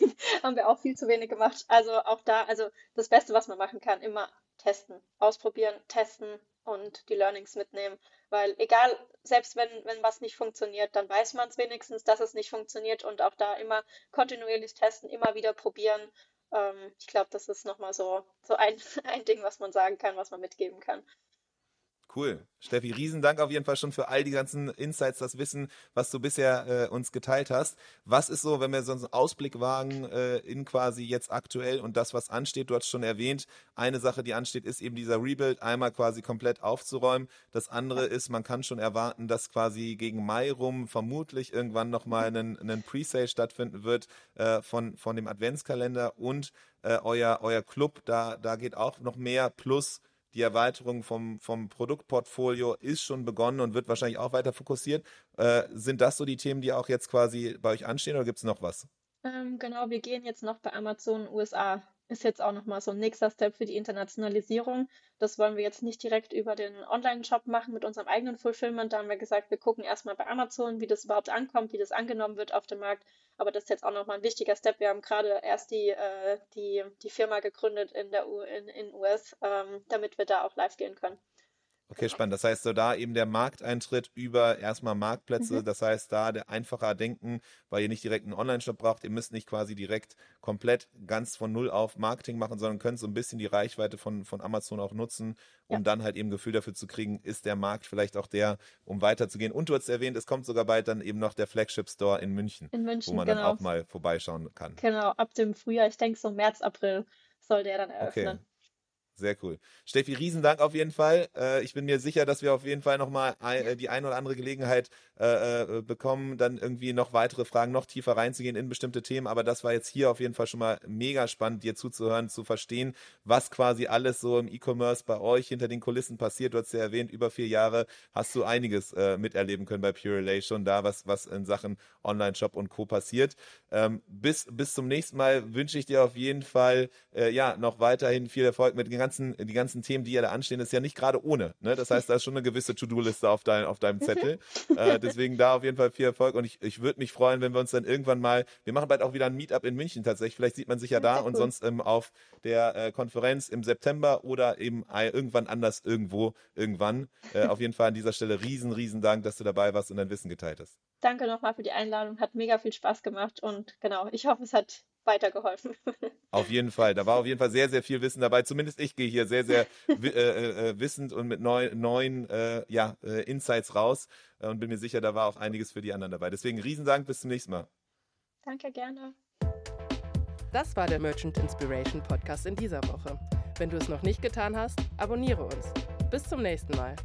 haben wir auch viel zu wenig gemacht. Also auch da, also das Beste, was man machen kann, immer testen, ausprobieren, testen und die Learnings mitnehmen. Weil egal, selbst wenn, wenn was nicht funktioniert, dann weiß man es wenigstens, dass es nicht funktioniert und auch da immer kontinuierlich testen, immer wieder probieren. Ähm, ich glaube, das ist nochmal so, so ein, ein Ding, was man sagen kann, was man mitgeben kann. Cool. Steffi, Riesendank auf jeden Fall schon für all die ganzen Insights, das Wissen, was du bisher äh, uns geteilt hast. Was ist so, wenn wir so einen Ausblick wagen äh, in quasi jetzt aktuell und das, was ansteht? Du hast schon erwähnt, eine Sache, die ansteht, ist eben dieser Rebuild, einmal quasi komplett aufzuräumen. Das andere ist, man kann schon erwarten, dass quasi gegen Mai rum vermutlich irgendwann nochmal ein, ein Presale stattfinden wird äh, von, von dem Adventskalender und äh, euer, euer Club, da, da geht auch noch mehr plus die Erweiterung vom, vom Produktportfolio ist schon begonnen und wird wahrscheinlich auch weiter fokussiert. Äh, sind das so die Themen, die auch jetzt quasi bei euch anstehen oder gibt es noch was? Ähm, genau, wir gehen jetzt noch bei Amazon USA ist jetzt auch nochmal so ein nächster Step für die Internationalisierung. Das wollen wir jetzt nicht direkt über den Online-Shop machen mit unserem eigenen Fulfillment. Da haben wir gesagt, wir gucken erstmal bei Amazon, wie das überhaupt ankommt, wie das angenommen wird auf dem Markt. Aber das ist jetzt auch nochmal ein wichtiger Step. Wir haben gerade erst die, äh, die, die Firma gegründet in der U in, in US, ähm, damit wir da auch live gehen können. Okay, spannend. Das heißt, so da eben der Markteintritt über erstmal Marktplätze. Mhm. Das heißt, da der einfacher denken, weil ihr nicht direkt einen Online-Shop braucht. Ihr müsst nicht quasi direkt komplett ganz von Null auf Marketing machen, sondern könnt so ein bisschen die Reichweite von, von Amazon auch nutzen, um ja. dann halt eben Gefühl dafür zu kriegen, ist der Markt vielleicht auch der, um weiterzugehen. Und du hast erwähnt, es kommt sogar bald dann eben noch der Flagship-Store in München, in München, wo man genau. dann auch mal vorbeischauen kann. Genau, ab dem Frühjahr, ich denke so März, April soll der dann eröffnen. Okay. Sehr cool. Steffi, Riesendank auf jeden Fall. Äh, ich bin mir sicher, dass wir auf jeden Fall nochmal äh, die ein oder andere Gelegenheit äh, äh, bekommen, dann irgendwie noch weitere Fragen, noch tiefer reinzugehen in bestimmte Themen. Aber das war jetzt hier auf jeden Fall schon mal mega spannend, dir zuzuhören, zu verstehen, was quasi alles so im E-Commerce bei euch hinter den Kulissen passiert. Du hast ja erwähnt, über vier Jahre hast du einiges äh, miterleben können bei Pure Relay schon da, was, was in Sachen Online-Shop und Co. passiert. Ähm, bis, bis zum nächsten Mal wünsche ich dir auf jeden Fall äh, ja noch weiterhin viel Erfolg mit den ganzen ganzen, die ganzen Themen, die ja da anstehen, ist ja nicht gerade ohne. Ne? Das heißt, da ist schon eine gewisse To-Do-Liste auf, dein, auf deinem Zettel. äh, deswegen da auf jeden Fall viel Erfolg und ich, ich würde mich freuen, wenn wir uns dann irgendwann mal, wir machen bald auch wieder ein Meetup in München tatsächlich, vielleicht sieht man sich ja da und sonst ähm, auf der äh, Konferenz im September oder eben äh, irgendwann anders irgendwo, irgendwann. Äh, auf jeden Fall an dieser Stelle riesen, riesen Dank, dass du dabei warst und dein Wissen geteilt hast. Danke nochmal für die Einladung, hat mega viel Spaß gemacht und genau, ich hoffe, es hat weitergeholfen. Auf jeden Fall. Da war auf jeden Fall sehr, sehr viel Wissen dabei. Zumindest ich gehe hier sehr, sehr äh, äh, äh, wissend und mit neu, neuen äh, ja, äh, Insights raus äh, und bin mir sicher, da war auch einiges für die anderen dabei. Deswegen Riesendank, bis zum nächsten Mal. Danke, gerne. Das war der Merchant Inspiration Podcast in dieser Woche. Wenn du es noch nicht getan hast, abonniere uns. Bis zum nächsten Mal.